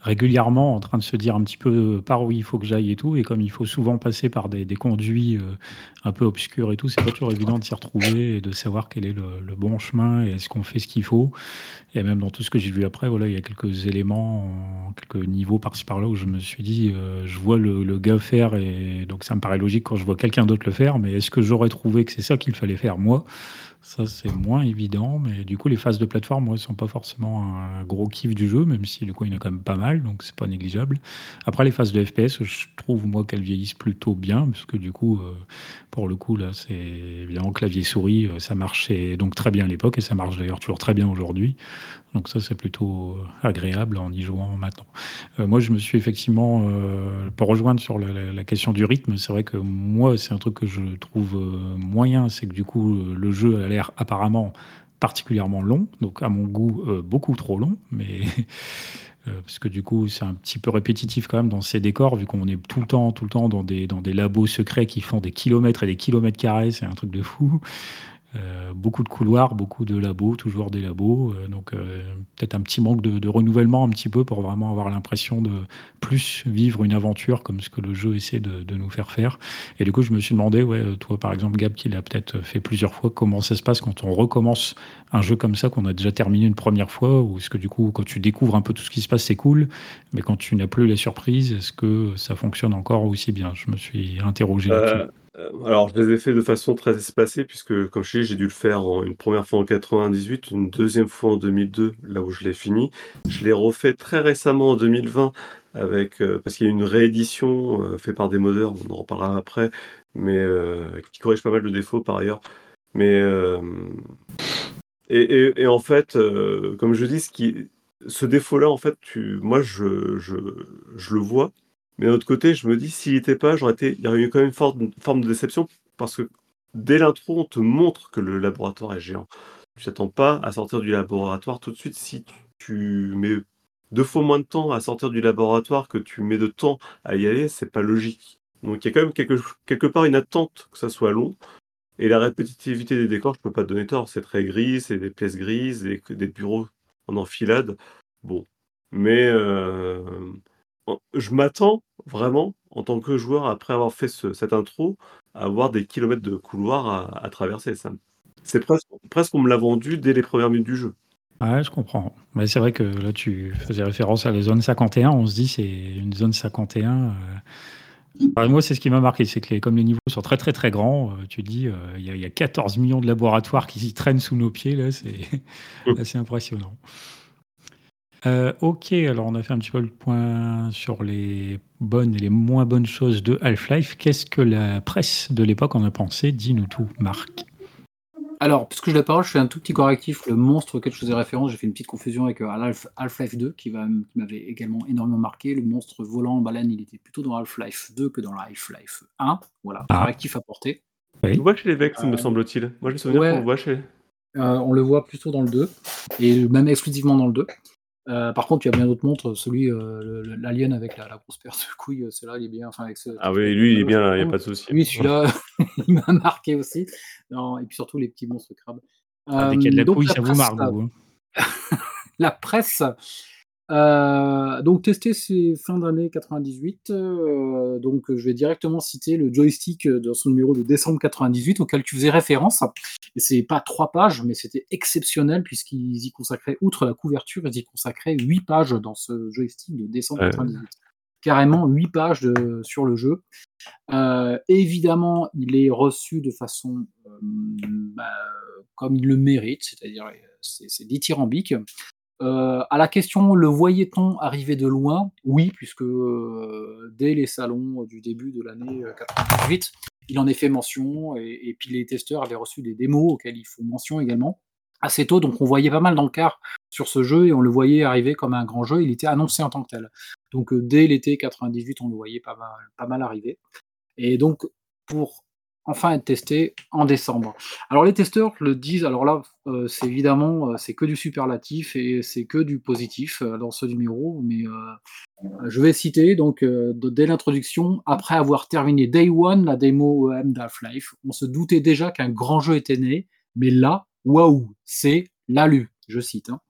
régulièrement en train de se dire un petit peu par où il faut que j'aille et tout. Et comme il faut souvent passer par des, conduits euh, un peu obscurs et tout, c'est pas toujours évident de s'y retrouver et de savoir quel est le, le bon chemin et est-ce qu'on fait ce qu'il faut. Et même dans tout ce que j'ai vu après, voilà, il y a quelques éléments, quelques niveaux par-ci par-là où je me suis dit, euh, je vois le, le gars faire et donc ça me paraît logique quand je vois quelqu'un d'autre le faire, mais est-ce que j'aurais trouvé que c'est ça qu'il fallait faire moi? Ça, c'est moins évident, mais du coup, les phases de plateforme, moi, sont pas forcément un gros kiff du jeu, même si du coup, il y en a quand même pas mal, donc c'est pas négligeable. Après, les phases de FPS, je trouve, moi, qu'elles vieillissent plutôt bien, parce que du coup, euh, pour le coup, là, c'est évidemment clavier-souris, euh, ça marchait donc très bien à l'époque, et ça marche d'ailleurs toujours très bien aujourd'hui. Donc ça, c'est plutôt euh, agréable en y jouant maintenant. Euh, moi, je me suis effectivement, euh, pour rejoindre sur la, question du rythme, c'est vrai que moi, c'est un truc que je trouve euh, moyen, c'est que du coup, le jeu a l'air apparemment particulièrement long, donc à mon goût, beaucoup trop long, mais... <laughs> parce que du coup, c'est un petit peu répétitif quand même dans ces décors, vu qu'on est tout le temps, tout le temps dans des, dans des labos secrets qui font des kilomètres et des kilomètres carrés, c'est un truc de fou. Euh, beaucoup de couloirs, beaucoup de labos, toujours des labos. euh, donc euh, peut-être un petit manque de, renouvellement un petit peu pour vraiment avoir l'impression de plus vivre une aventure comme ce que le jeu essaie de, nous faire faire. Et du coup, je me suis demandé, ouais, toi par exemple, Gab, qui l'a peut-être fait plusieurs fois, comment ça se passe quand on recommence un jeu comme ça qu'on a déjà terminé une première fois, ou est-ce que du coup, quand tu découvres un peu tout ce qui se passe, c'est cool, mais quand tu n'as plus la surprise, est-ce que ça fonctionne encore aussi bien? Je me suis interrogé là-dessus. Euh, alors, je les ai fait de façon très espacée puisque, comme je dis, j'ai dû le faire une première fois en 98, une deuxième fois en 2002, là où je l'ai fini. Je l'ai refait très récemment en 2020 avec, euh, parce qu'il y a une réédition, euh, faite par des modeurs, on en reparlera après, mais qui corrige pas mal de défauts par ailleurs. Mais, et en fait, comme je dis, ce ce défaut-là, en fait, moi, je je je le vois mais d'un autre côté, je me dis, s'il n'était pas, j'aurais été, il y aurait eu quand même une forme, de déception parce que dès l'intro, on te montre que le laboratoire est géant. Tu t'attends pas à sortir du laboratoire tout de suite si tu mets deux fois moins de temps à sortir du laboratoire que tu mets de temps à y aller, c'est pas logique. Donc il y a quand même quelque, quelque part une attente que ça soit long. Et la répétitivité des décors, je peux pas te donner tort. C'est très gris, c'est des pièces grises, des, bureaux en enfilade. Bon. Mais euh, je m'attends vraiment, en tant que joueur, après avoir fait cette intro, à avoir des kilomètres de couloirs à, traverser. Ça, c'est presque, presque on me l'a vendu dès les premières minutes du jeu. Ouais, je comprends. Mais c'est vrai que là, tu faisais référence à la zone 51. On se dit, c'est une zone 51. Euh. moi, c'est ce qui m'a marqué. C'est que comme les niveaux sont très, très, très grands, euh, tu dis, euh, il y, a 14 millions de laboratoires qui s'y traînent sous nos pieds. Là, c'est <laughs> assez impressionnant. Euh, ok, alors on a fait un petit peu le point sur les bonnes et les moins bonnes choses de Half-Life. Qu'est-ce que la presse de l'époque en a pensé Dis-nous tout, Marc. Alors, puisque je la parole, je fais un tout petit correctif. Le monstre auquel je faisais référence, j'ai fait une petite confusion avec euh, Half-Life 2, qui, m'avait également énormément marqué. Le monstre volant en baleine, il était plutôt dans Half-Life 2 que dans Half-Life 1. Voilà, ah. correctif apporté. Oui. On voit chez les Vex, me euh, semble-t-il. Moi, je me souviens qu'on le voit chez. on le voit plutôt dans le 2, et même exclusivement dans le 2. Euh, par contre, il y a bien d'autres montres. Celui, euh, l'alien avec la, grosse paire de couilles, euh, celui-là, il est bien. Enfin, avec ah oui, lui, il est bien, il n'y a pas de souci. Oui, celui-là, <laughs> il m'a marqué aussi. Non, et puis surtout les petits monstres crabes. Ah, dès qu'il y a de la couille, ça vous marque, vous. Hein. <laughs> la presse euh, donc testé c'est fin d'année 98. Euh, donc je vais directement citer le joystick dans son numéro de décembre 98 auquel tu faisais référence. Et c'est pas trois pages, mais c'était exceptionnel puisqu'ils y consacraient, outre la couverture, ils y consacraient huit pages dans ce joystick de décembre 98. Carrément huit pages de, sur le jeu. Euh, évidemment, il est reçu de façon bah, comme il le mérite, c'est-à-dire c'est dithyrambique. Euh, à la question, le voyait-on arriver de loin? Oui, puisque euh, dès les salons du début de l'année 98, euh, il en est fait mention, et, puis les testeurs avaient reçu des démos auxquelles il faut mention également assez tôt, donc on voyait pas mal d'encarts sur ce jeu et on le voyait arriver comme un grand jeu. Il était annoncé en tant que tel. Donc dès l'été 98, on le voyait pas mal, pas mal arriver. Et donc pour enfin être testé en décembre. Alors les testeurs le disent, alors là euh, c'est évidemment euh, c'est que du superlatif et c'est que du positif euh, dans ce numéro, mais je vais citer donc dès l'introduction, après avoir terminé Day One, la démo EM d'Half-Life, on se doutait déjà qu'un grand jeu était né, mais là, waouh, c'est l'alu, je cite. Hein.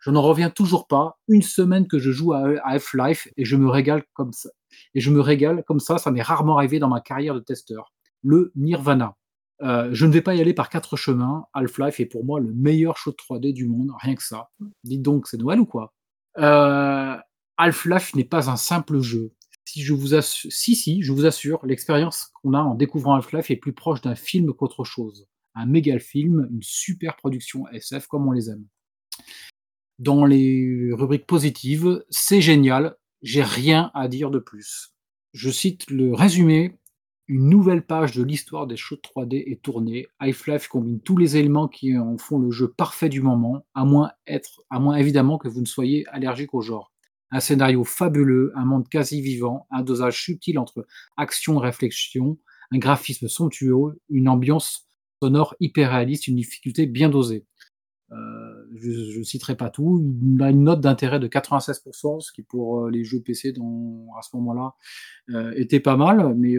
Je n'en reviens toujours pas. Une semaine que je joue à Half-Life et je me régale comme ça. Et je me régale comme ça, ça m'est rarement arrivé dans ma carrière de testeur le Nirvana. Euh, je ne vais pas y aller par quatre chemins. Half-Life est pour moi le meilleur show de 3D du monde, rien que ça. Dites donc, c'est Noël ou quoi? Euh, Half-Life n'est pas un simple jeu. Si, je vous si, si, je vous assure, l'expérience qu'on a en découvrant Half-Life est plus proche d'un film qu'autre chose. Un méga film, une super production SF comme on les aime. Dans les rubriques positives, c'est génial, j'ai rien à dire de plus. Je cite le résumé une nouvelle page de l'histoire des shows 3D est tournée. Half-Life combine tous les éléments qui en font le jeu parfait du moment, à moins, être, à moins évidemment que vous ne soyez allergique au genre. Un scénario fabuleux, un monde quasi vivant, un dosage subtil entre action et réflexion, un graphisme somptueux, une ambiance sonore hyper réaliste, une difficulté bien dosée. Euh, je ne citerai pas tout. Il a une note d'intérêt de 96%, ce qui pour euh, les jeux PC à ce moment-là euh, était pas mal, mais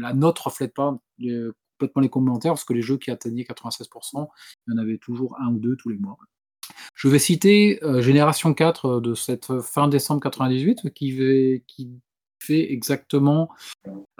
la note reflète pas complètement les commentaires, parce que les jeux qui atteignaient 96%, il y en avait toujours un ou deux tous les mois. Je vais citer Génération 4 de cette fin décembre 98, qui, qui fait exactement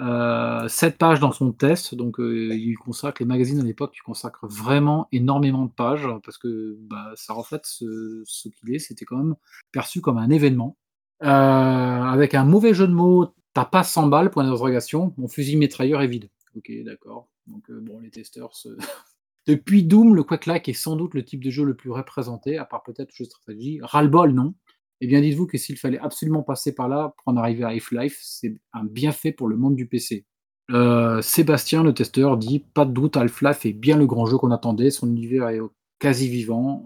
euh, 7 pages dans son test. Donc, euh, il consacre, les magazines à l'époque, il consacre vraiment énormément de pages parce que bah, ça reflète ce, qu'il est. C'était quand même perçu comme un événement. Euh, avec un mauvais jeu de mots, t'as pas 100 balles, point d'interrogation, mon fusil mitrailleur est vide. Ok, d'accord. Donc, euh, bon, les testeurs se... <laughs> Depuis Doom, le Quake-like est sans doute le type de jeu le plus représenté, à part peut-être jeu de stratégie. Ras-le-bol, non Eh bien, dites-vous que s'il fallait absolument passer par là pour en arriver à Half-Life, c'est un bienfait pour le monde du PC. Euh, Sébastien, le testeur, dit Pas de doute, Half-Life est bien le grand jeu qu'on attendait. Son univers est quasi vivant.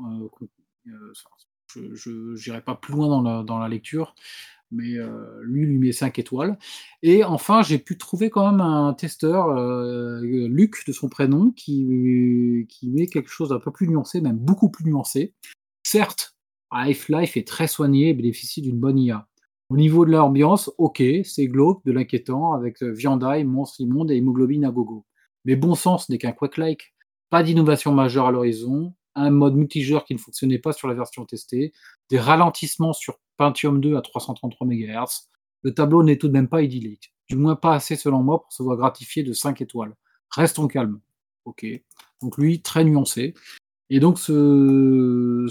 Euh, je n'irai pas plus loin dans la, lecture mais euh, lui lui met 5 étoiles. Et enfin, j'ai pu trouver quand même un testeur, euh, Luc de son prénom, qui, qui met quelque chose d'un peu plus nuancé, même beaucoup plus nuancé. Certes, Half-Life est très soigné et bénéficie d'une bonne IA. Au niveau de l'ambiance, ok, c'est glauque, de l'inquiétant, avec euh, viandaille, monstre immonde et hémoglobine à gogo. Mais bon sens n'est qu'un quack-like. Pas d'innovation majeure à l'horizon, un mode multijoueur qui ne fonctionnait pas sur la version testée, des ralentissements sur Pentium 2 à 333 MHz. Le tableau n'est tout de même pas idyllique, du moins pas assez selon moi pour se voir gratifié de 5 étoiles. Restons calmes. Ok. Donc lui, très nuancé. Et donc ce,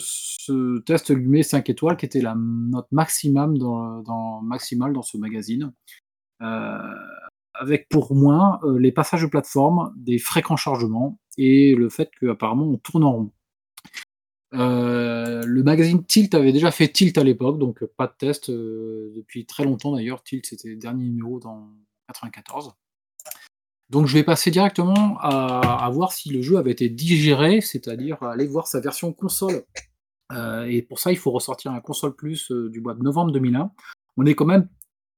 test lui met 5 étoiles, qui était la note maximum dans, maximale dans ce magazine. Euh, avec pour moins euh, les passages de plateforme, des fréquents chargements et le fait qu'apparemment on tourne en rond. Euh, le magazine Tilt avait déjà fait Tilt à l'époque, donc pas de test depuis très longtemps d'ailleurs. Tilt, c'était le dernier numéro dans 94. Donc je vais passer directement à, voir si le jeu avait été digéré, c'est-à-dire aller voir sa version console. Euh, et pour ça, il faut ressortir un console plus du mois de novembre 2001. On est quand même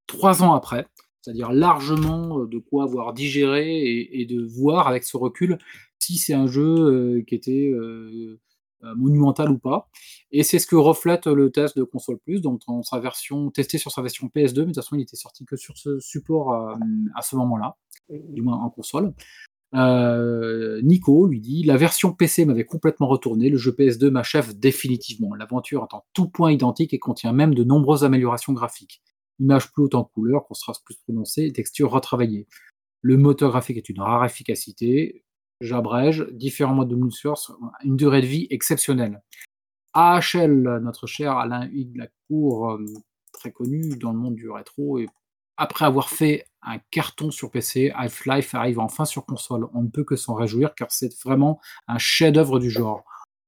trois ans après, c'est-à-dire largement de quoi avoir digéré et, de voir avec ce recul si c'est un jeu qui était euh, monumental ou pas. Et c'est ce que reflète le test de console plus, donc dans sa version testé sur sa version PS2, mais de toute façon il était sorti que sur ce support euh, à ce moment-là, du moins en console. Euh, Nico lui dit La version PC m'avait complètement retourné, le jeu PS2 m'achève définitivement. L'aventure est en tout point identique et contient même de nombreuses améliorations graphiques. Image plus haute en couleur, contraste plus prononcé, texture retravaillée. Le moteur graphique est une rare efficacité j'abrège, différents modes de mood source, une durée de vie exceptionnelle. AHL, notre cher Alain Hugues Lacour, euh, très connu dans le monde du rétro, et après avoir fait un carton sur PC, Half-Life arrive enfin sur console. On ne peut que s'en réjouir car c'est vraiment un chef-d'œuvre du genre.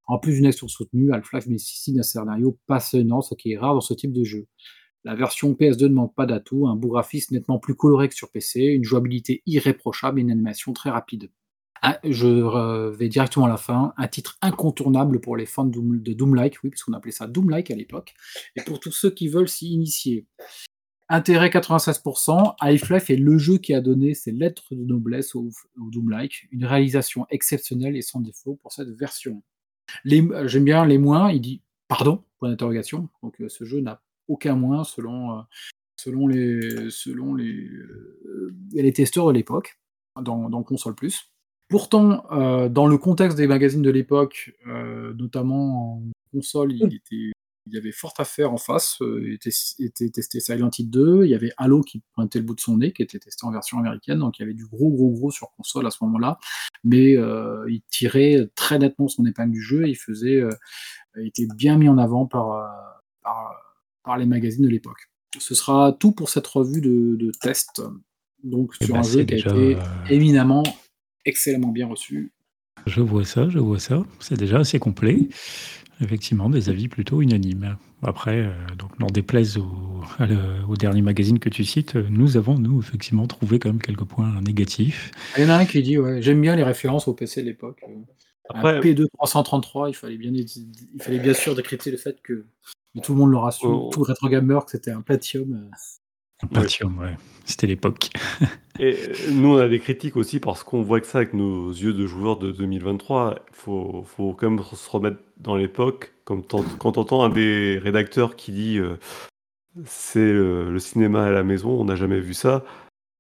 En plus d'une action soutenue, Half-Life bénéficie d'un scénario passionnant, ce qui est rare dans ce type de jeu. La version PS2 ne manque pas d'atouts, un beau graphisme nettement plus coloré que sur PC, une jouabilité irréprochable et une animation très rapide. Ah, je vais directement à la fin. Un titre incontournable pour les fans de, Doom, Doomlike, oui, puisqu'on appelait ça Doomlike à l'époque, et pour tous ceux qui veulent s'y initier. Intérêt 96%, Half-Life est le jeu qui a donné ses lettres de noblesse au, Doomlike, une réalisation exceptionnelle et sans défaut pour cette version. J'aime bien les moins, il dit pardon, point d'interrogation, donc euh, ce jeu n'a aucun moins selon, euh, selon, les, selon les, euh, les testeurs de l'époque, dans, dans Console Plus. Pourtant, euh, dans le contexte des magazines de l'époque, euh, notamment en console, il, était, il y avait fort à faire en face. Euh, était, était, testé Silent Hill 2, il y avait Halo qui pointait le bout de son nez, qui était testé en version américaine, donc il y avait du gros, gros, gros sur console à ce moment-là. Mais il tirait très nettement son épingle du jeu, et il faisait, il était bien mis en avant par, par, les magazines de l'époque. Ce sera tout pour cette revue de, de test. Donc eh sur ben, un jeu qui a été éminemment excellemment bien reçu. Je vois ça, je vois ça. C'est déjà assez complet. Effectivement, des avis plutôt unanimes. Après, euh, donc, n'en déplaise au, au, dernier magazine que tu cites, nous avons, nous, effectivement, trouvé quand même quelques points négatifs. Il y en a un qui dit, ouais, j'aime bien les références au PC de l'époque. Après, un P2 333, il fallait bien, il fallait bien sûr décréter le fait que tout le monde l'aura su, oh. tout rétro gamer, que c'était un Pentium. Euh, Pentium, ouais. C'était l'époque. <laughs> Et euh, nous, on a des critiques aussi parce qu'on voit que ça avec nos yeux de joueurs de 2023. Il faut, faut quand même se remettre dans l'époque. Comme quand on entend un des rédacteurs qui dit euh, c'est euh, le cinéma à la maison, on n'a jamais vu ça.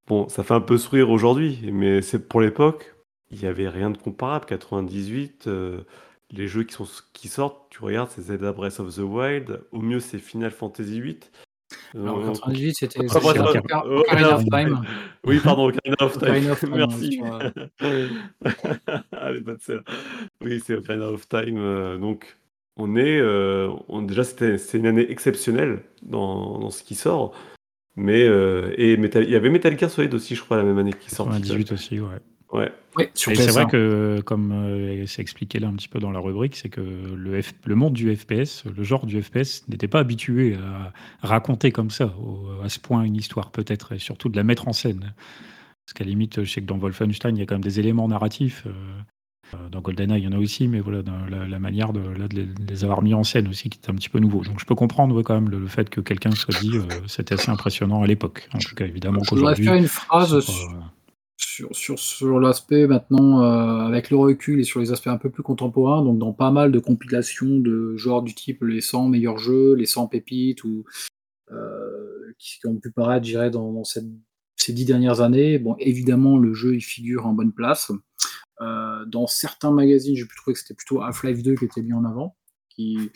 Bon, ça fait un peu sourire aujourd'hui, mais c'est pour l'époque, il n'y avait rien de comparable. 98, les jeux qui, qui sortent, tu regardes, c'est Zelda Breath of the Wild. Au mieux, c'est Final Fantasy VIII. Alors, 98, c'était Ocarina of Time. Oui, pardon, Ocarina of Time. Merci. <laughs> Allez, pas de Oui, c'est Ocarina of Time. Euh, donc, on est. Euh, on, déjà, c'est une année exceptionnelle dans, dans, ce qui sort. Mais et il y avait Metal Gear Solid aussi, je crois, la même année qui sort. 98 aussi, ouais. Ouais. c'est vrai que, comme c'est expliqué là un petit peu dans la rubrique, c'est que le, le monde du FPS, le genre du FPS, n'était pas habitué à raconter comme ça, à ce point une histoire peut-être, et surtout de la mettre en scène. Parce qu'à la limite, je sais que dans Wolfenstein, il y a quand même des éléments narratifs. Euh, dans GoldenEye, il y en a aussi, mais voilà, dans la, manière de, les, avoir mis en scène aussi, qui était un petit peu nouveau. Donc je peux comprendre quand même le, fait que quelqu'un soit dit, euh, c'était assez impressionnant à l'époque. En tout cas, évidemment Je voudrais faire une phrase sur, sur, sur, l'aspect maintenant, euh, avec le recul et sur les aspects un peu plus contemporains, donc dans pas mal de compilations de genres du type les 100 meilleurs jeux, les 100 pépites, ou qui, ont pu paraître, je dirais, dans, ces dix dernières années. Bon, évidemment, le jeu, il figure en bonne place. Euh, dans certains magazines, j'ai pu trouver que c'était plutôt Half-Life 2 qui était mis en avant. Qui,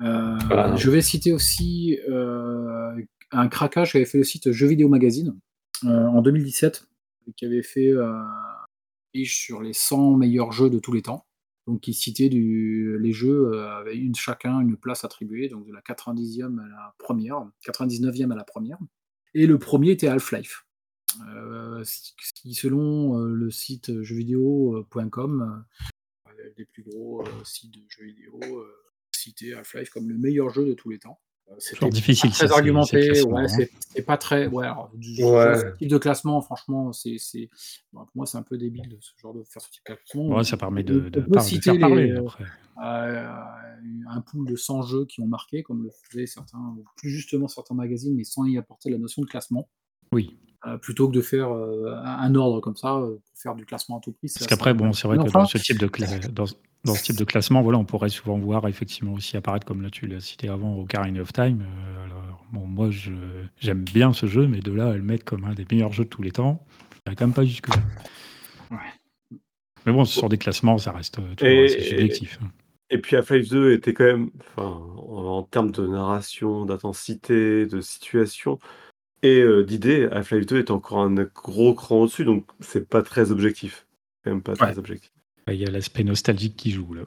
euh, ah. Je vais citer aussi euh, un craquage qu'avait fait le site Jeux Vidéo Magazine en 2017, qui avait fait sur les 100 meilleurs jeux de tous les temps. Donc, qui citait les jeux avaient une, chacun une place attribuée, donc de la 90e à la première, 99e à la première. Et le premier était Half-Life. Euh, qui, selon euh, le site jeuxvideo.com, euh, des plus gros sites de jeux vidéo, cité Half-Life comme le meilleur jeu de tous les temps. C'est difficile. Très argumenté. Ouais, hein. c'est pas très. Ouais, Ce type de classement, franchement, c'est. pour moi, c'est un peu débile de ce genre de faire ce type de classement. Ouais, ça permet de, de, de, faire parler. après. un pool de 100 jeux qui ont marqué, comme le faisaient certains, plus justement certains magazines, mais sans y apporter la notion de classement. Oui. Euh, plutôt que de faire euh, un ordre comme ça euh, pour faire du classement à tout prix. Parce qu'après, bon, c'est vrai que dans ce type de dans, dans, ce type de classement, voilà, on pourrait souvent voir effectivement aussi apparaître, comme là tu l'as cité avant, Ocarina of Time. alors, bon, moi, j'aime bien ce jeu, mais de là à le mettre comme un des meilleurs jeux de tous les temps, il quand même pas jusque là. Ouais. Mais bon, sur des classements, ça reste toujours assez subjectif. Hein. Et puis Half-Life 2 était quand même, en termes de narration, d'intensité, de situation, et euh, d'idée, Half-Life 2 est encore un gros cran au-dessus, donc c'est pas très objectif. même pas très objectif. Il y a l'aspect nostalgique qui joue là.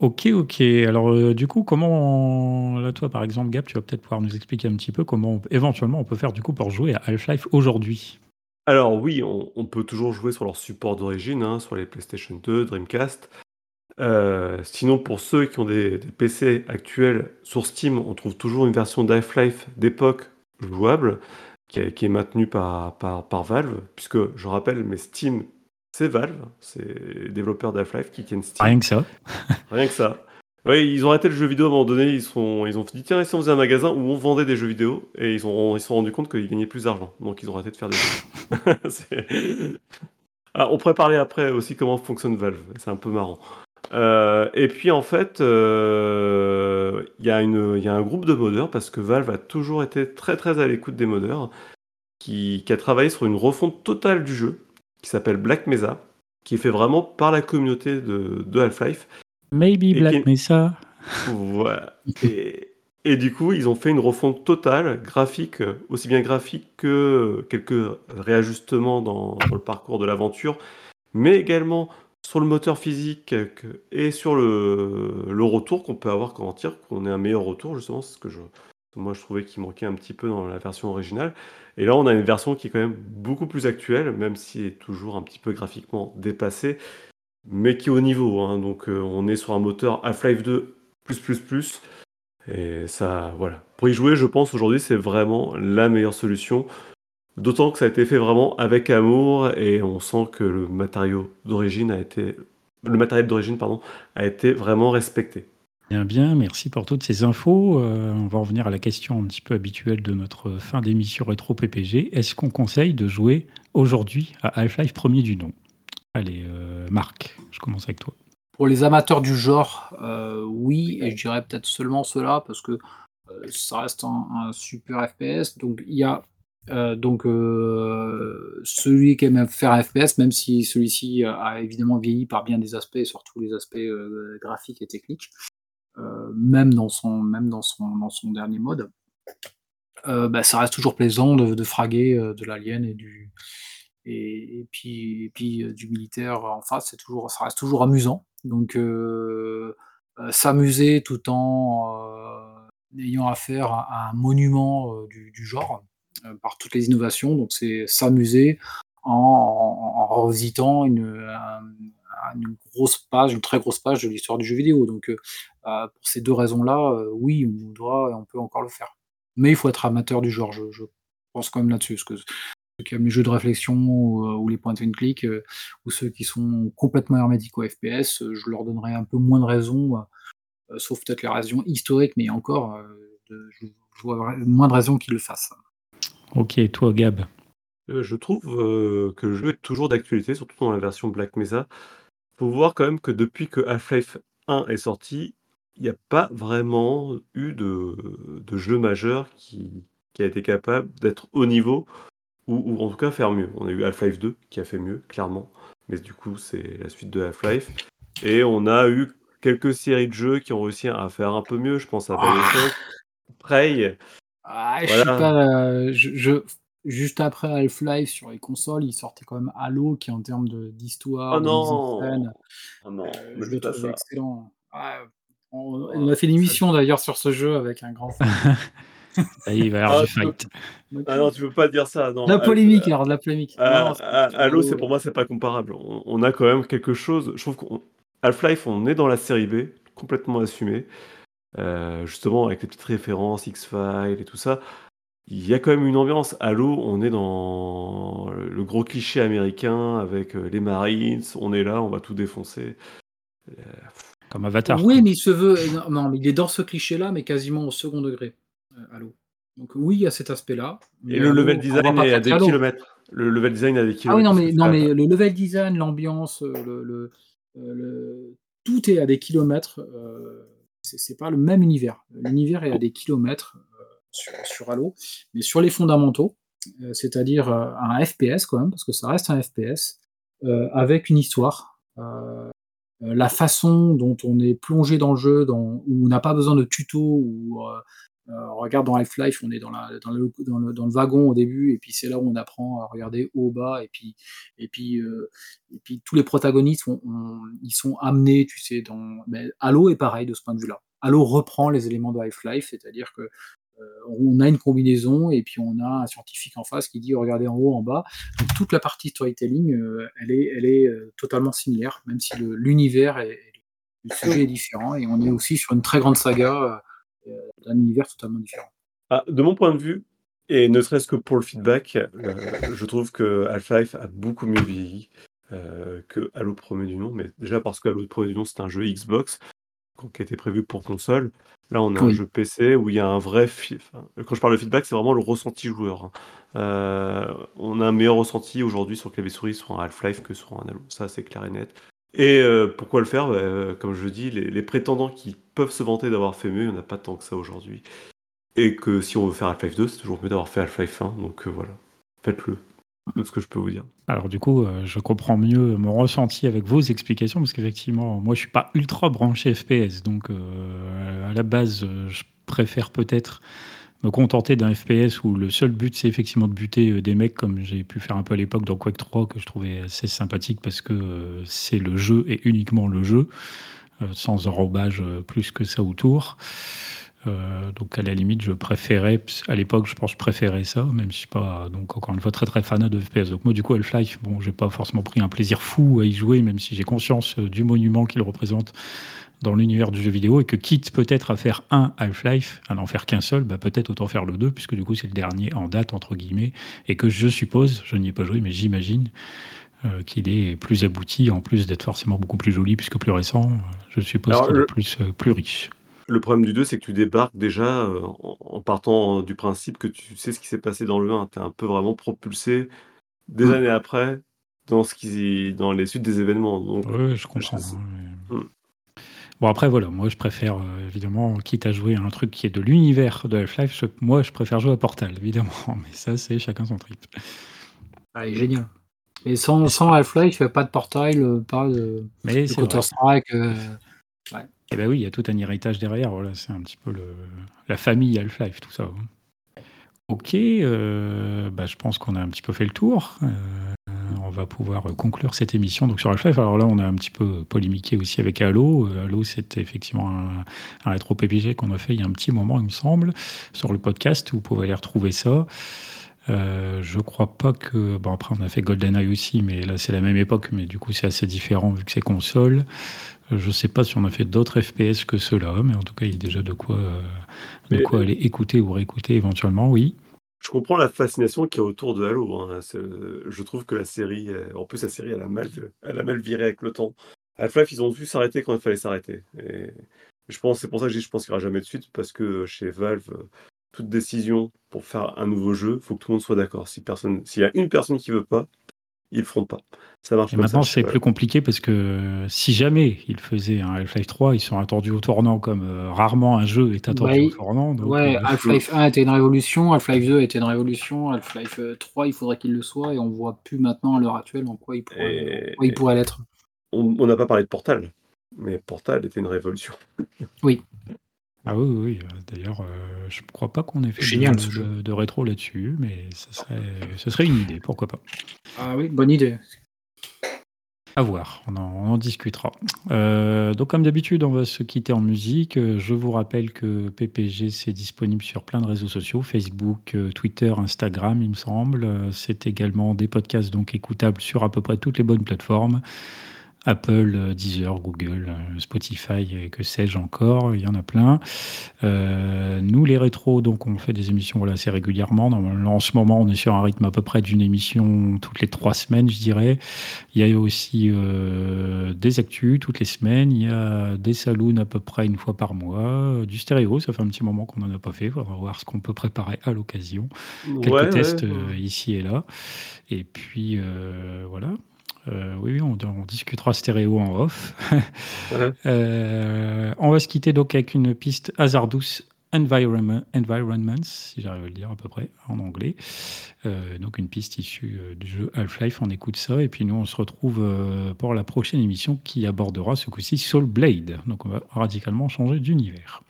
Ok, ok. Alors, euh, du coup, comment, là, toi, par exemple, Gap, tu vas peut-être pouvoir nous expliquer un petit peu comment, éventuellement, on peut faire du coup pour jouer à Half-Life aujourd'hui Alors, oui, on, peut toujours jouer sur leur support d'origine, hein, sur les PlayStation 2, Dreamcast. Euh, sinon, pour ceux qui ont des, PC actuels sur Steam, on trouve toujours une version d'Half-Life d'époque jouable qui, est maintenu par, par, Valve, puisque je rappelle, mais Steam, c'est Valve, c'est développeur d'Half-Life qui tiennent Steam. Rien que ça. <laughs> Rien que ça. Oui, ils ont arrêté le jeu vidéo à un moment donné, ils, sont, ils ont dit tiens, si on faisait un magasin où on vendait des jeux vidéo, et ils, ont, ils se sont rendus compte qu'ils gagnaient plus d'argent, donc ils ont arrêté de faire des jeux. <laughs> Ah, on pourrait parler après aussi comment fonctionne Valve, c'est un peu marrant. Euh, et puis en fait, euh, il y, a un groupe de modeurs, parce que Valve a toujours été très très à l'écoute des modeurs, qui, a travaillé sur une refonte totale du jeu, qui s'appelle Black Mesa, qui est fait vraiment par la communauté de, Half-Life. Maybe Black Mesa. Voilà. Et, et, du coup, ils ont fait une refonte totale, graphique, aussi bien graphique que quelques réajustements dans le parcours de l'aventure, mais également sur le moteur physique et sur le, le retour qu'on peut avoir quand on tire, qu'on ait un meilleur retour, justement, c'est ce que je, moi je trouvais qu'il manquait un petit peu dans la version originale. Et là, on a une version qui est quand même beaucoup plus actuelle, même si elle est toujours un petit peu graphiquement dépassée, mais qui est au niveau. Hein. Donc, euh, on est sur un moteur Half-Life 2 plus plus plus. Et ça, voilà. Pour y jouer, je pense aujourd'hui, c'est vraiment la meilleure solution. D'autant que ça a été fait vraiment avec amour et on sent que le matériau d'origine a été, le matériel d'origine pardon, a été vraiment respecté. Bien, merci pour toutes ces infos. Euh, on va revenir à la question un petit peu habituelle de notre fin d'émission rétro PPG. Est-ce qu'on conseille de jouer aujourd'hui à Half-Life premier du nom? Allez, euh, Marc, je commence avec toi. Pour les amateurs du genre, euh, oui, et je dirais peut-être seulement cela parce que ça reste un, super FPS. Donc il y a donc celui qui aime faire un FPS, même si celui-ci a évidemment vieilli par bien des aspects, surtout les aspects graphiques et techniques, même dans son même dans son dans son dernier mode, bah, ça reste toujours plaisant de, fraguer de l'alien et du et, puis puis du militaire en face, c'est toujours ça reste toujours amusant. Donc s'amuser tout en ayant affaire à, un monument du, genre par toutes les innovations. Donc c'est s'amuser en, revisitant une, une, grosse page, une très grosse page de l'histoire du jeu vidéo. Donc pour ces deux raisons-là, oui, on doit, on peut encore le faire. Mais il faut être amateur du genre. Je, pense quand même là-dessus, parce que ceux qui aiment les jeux de réflexion ou, les points de click, ou ceux qui sont complètement hermétiques au FPS, je leur donnerais un peu moins de raisons euh, sauf peut-être les raisons historiques, mais encore, euh, je, vois moins de raisons qu'ils le fassent. Ok, toi Gab euh, Je trouve que le jeu est toujours d'actualité, surtout dans la version Black Mesa. Il faut voir quand même que depuis que Half-Life 1 est sorti, il n'y a pas vraiment eu de, jeu majeur qui, a été capable d'être au niveau ou, en tout cas faire mieux. On a eu Half-Life 2 qui a fait mieux, clairement, mais du coup c'est la suite de Half-Life. Et on a eu quelques séries de jeux qui ont réussi à faire un peu mieux. Je pense à Bioshock, Prey. Ah, je sais pas. Euh, je, juste après Half-Life sur les consoles, il sortait quand même Halo qui en termes d'histoire, oh non, oh non, euh, je le trouve excellent. Ah, on, a fait une émission d'ailleurs sur ce jeu avec un grand fan. <laughs> il va y avoir ah, du fight. Ah non, tu peux pas dire ça. Non. La polémique, alors de la polémique. Halo, c'est pour moi, c'est pas comparable. On, on, a quand même quelque chose. Je trouve qu'on Half-Life, on est dans la série B, complètement assumé. Euh, justement, avec les petites références, X-Files et tout ça. Il y a quand même une ambiance. Halo, on est dans le gros cliché américain avec euh, les Marines. On est là, on va tout défoncer. Euh, Comme Avatar. Oui, mais il se veut. Non, mais il est dans ce cliché-là, mais quasiment au second degré. Halo. Donc oui, il y a cet aspect-là. Et le level design est à des kilomètres. Le level design a des kilomètres. Ah oui, non, mais, non, mais le level design, l'ambiance, le, euh, tout est à des kilomètres. Euh, c'est pas le même univers. L'univers est à des kilomètres euh, sur, Halo, mais sur les fondamentaux, c'est-à-dire un FPS quand même, parce que ça reste un FPS, avec une histoire. La façon dont on est plongé dans le jeu, où on n'a pas besoin de tuto, ou euh, regarde dans Half-Life, on est dans, la, dans, le, dans, le, dans, le, wagon au début, et puis c'est là où on apprend à regarder haut, bas, et puis, et puis, euh, et puis tous les protagonistes, ils sont amenés, tu sais, dans. Mais Halo est pareil de ce point de vue-là. Halo reprend les éléments de Half-Life, c'est-à-dire que euh, on a une combinaison et puis on a un scientifique en face qui dit regardez en haut, en bas. Donc toute la partie storytelling, elle est, elle est totalement similaire, même si l'univers est, le sujet est différent et on est aussi sur une très grande saga euh, d'un univers totalement différent. Ah, de mon point de vue, et ne serait-ce que pour le feedback, euh, je trouve que Half-Life a beaucoup mieux vieilli euh, que Halo premier du nom, mais déjà parce que Halo premier du nom c'est un jeu Xbox qui était prévu pour console. Là, on a un jeu PC où il y a un vrai. quand je parle de feedback, c'est vraiment le ressenti joueur. Hein. on a un meilleur ressenti aujourd'hui sur clavier souris sur un Half-Life que sur un Halo. Ça, c'est clair et net. Et euh, pourquoi le faire? Bah, Comme je dis, les, prétendants qui peuvent se vanter d'avoir fait mieux, il n'y en a pas tant que ça aujourd'hui. Et que si on veut faire Half-Life 2, c'est toujours mieux d'avoir fait Half-Life 1. Donc euh, voilà, faites-le. C'est ce que je peux vous dire. Alors du coup, euh, je comprends mieux mon ressenti avec vos explications, parce qu'effectivement, moi je suis pas ultra branché FPS, donc à la base, je préfère peut-être me contenter d'un FPS où le seul but c'est effectivement de buter euh, des mecs comme j'ai pu faire un peu à l'époque dans Quake 3 que je trouvais assez sympathique parce que euh, c'est le jeu et uniquement le jeu euh, sans enrobage plus que ça autour. Donc à la limite, je préférais, à l'époque, je pense je préférais ça, même si je suis pas, donc encore une fois, très très fan de FPS. Donc moi, du coup, Half-Life, bon, j'ai pas forcément pris un plaisir fou à y jouer, même si j'ai conscience du monument qu'il représente dans l'univers du jeu vidéo et que quitte peut-être à faire un Half-Life, à n'en faire qu'un seul, bah peut-être autant faire le 2, puisque du coup c'est le dernier en date, entre guillemets, et que je suppose, je n'y ai pas joué, mais j'imagine euh, qu'il est plus abouti, en plus d'être forcément beaucoup plus joli, puisque plus récent, je suppose qu'il est plus, euh, plus riche. Le problème du 2, c'est que tu débarques déjà euh, en, partant du principe que tu sais ce qui s'est passé dans le 1. Tu es un peu vraiment propulsé des mm. années après dans, ce qui, dans les suites des événements. oui, je comprends. Bon, après, voilà, moi je préfère euh, évidemment, quitte à jouer à un truc qui est de l'univers de Half-Life, moi je préfère jouer à Portal, évidemment, <laughs> mais ça c'est chacun son trip. Ah, génial. Et sans, sans Half-Life, pas de Portal, euh, pas de, Counter-Strike. Euh, ouais. Eh ben oui, il y a tout un héritage derrière, voilà, c'est un petit peu le, la famille Half-Life, tout ça. Ok, bah, je pense qu'on a un petit peu fait le tour va pouvoir conclure cette émission donc sur Half-Life. Alors là, on a un petit peu polémiqué aussi avec Halo. Halo, c'était effectivement un, un rétro PPG qu'on a fait il y a un petit moment, il me semble, sur le podcast. Vous pouvez aller retrouver ça. Euh, je crois pas que. Bon, après, on a fait GoldenEye aussi, mais là, c'est la même époque, mais du coup, c'est assez différent vu que c'est console. Euh, je sais pas si on a fait d'autres FPS que ceux-là, mais en tout cas, il y a déjà de quoi, euh, de Mais- quoi aller écouter ou réécouter éventuellement, oui. Je comprends la fascination qu'il y a autour de Halo. hein. Je trouve que la série, euh, en plus la série, elle a mal, elle a mal viré avec le temps. Half-Life, ils ont dû s'arrêter quand il fallait s'arrêter. Et je pense, c'est pour ça que je dis, je pense qu'il n'y aura jamais de suite parce que chez Valve, toute décision pour faire un nouveau jeu, faut que tout le monde soit d'accord. Si personne, s'il y a une personne qui veut pas, ils le feront pas. Ça marche Et comme maintenant, c'est plus compliqué parce que si jamais ils faisaient un Half-Life 3, ils sont attendus au tournant comme euh, rarement un jeu est attendu Ouais, au tournant. donc, Ouais, euh, Half-Life 1 était une révolution, Half-Life 2 était une révolution, Half-Life euh, 3, il faudrait qu'il le soit, et on voit plus maintenant à l'heure actuelle en quoi il pourrait, Et- quoi il pourrait l'être. On n'a pas parlé de Portal, mais Portal était une révolution. Ah oui, oui, oui. euh, D'ailleurs, euh, je ne crois pas qu'on ait fait Génial, de, ce jeu. de- de rétro là-dessus, mais ce serait, ce serait une idée, pourquoi pas. Ah oui, bonne idée. À voir, on en, on en discutera. Euh, donc, comme d'habitude, on va se quitter en musique. Je vous rappelle que PPG, c'est disponible sur plein de réseaux sociaux Facebook, Twitter, Instagram, il me semble. C'est également des podcasts donc écoutables sur à peu près toutes les bonnes plateformes. Apple, euh, Deezer, Google, euh, Spotify, et que sais-je encore, il y en a plein. Euh, nous, les rétros, donc on fait des émissions voilà, assez régulièrement. Normalement, en ce moment, on est sur un rythme à peu près d'une émission toutes les trois semaines, je dirais. Il y a aussi euh, des actus toutes les semaines. Il y a des saloons à peu près une fois par mois. Euh, Du stéréo, ça fait un petit moment qu'on n'en a pas fait. On va voir ce qu'on peut préparer à l'occasion. Quelques Ouais, tests ouais. euh, ici et là. Et puis, euh, voilà. Euh, oui, oui, on, on discutera stéréo en off. Ouais. <laughs> Euh, on va se quitter donc avec une piste Hazardous Environment, Environments, si j'arrive à le dire à peu près en anglais. Euh, donc une piste issue euh, du jeu Half-Life, on écoute ça. Et puis nous, on se retrouve euh, pour la prochaine émission qui abordera ce coup-ci Soul Blade. Donc on va radicalement changer d'univers.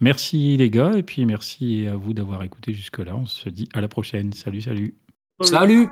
Merci les gars, et puis merci à vous d'avoir écouté jusque-là. On se dit à la prochaine. Salut, salut. Salut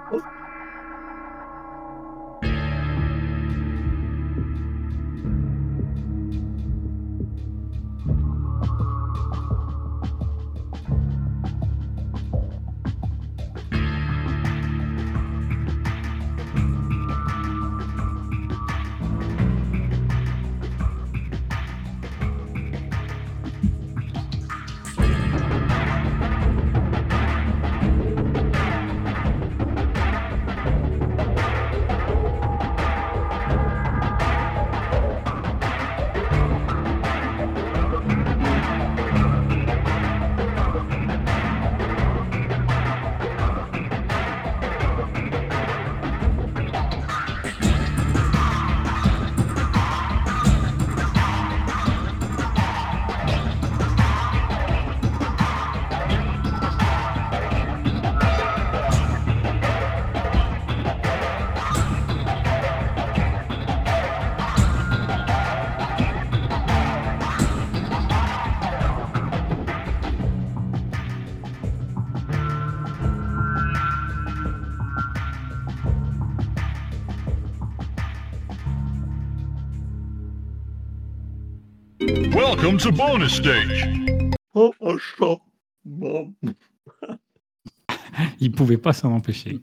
Welcome to bonus stage. Oh, un chat. Bon. <laughs> Il pouvait pas s'en empêcher.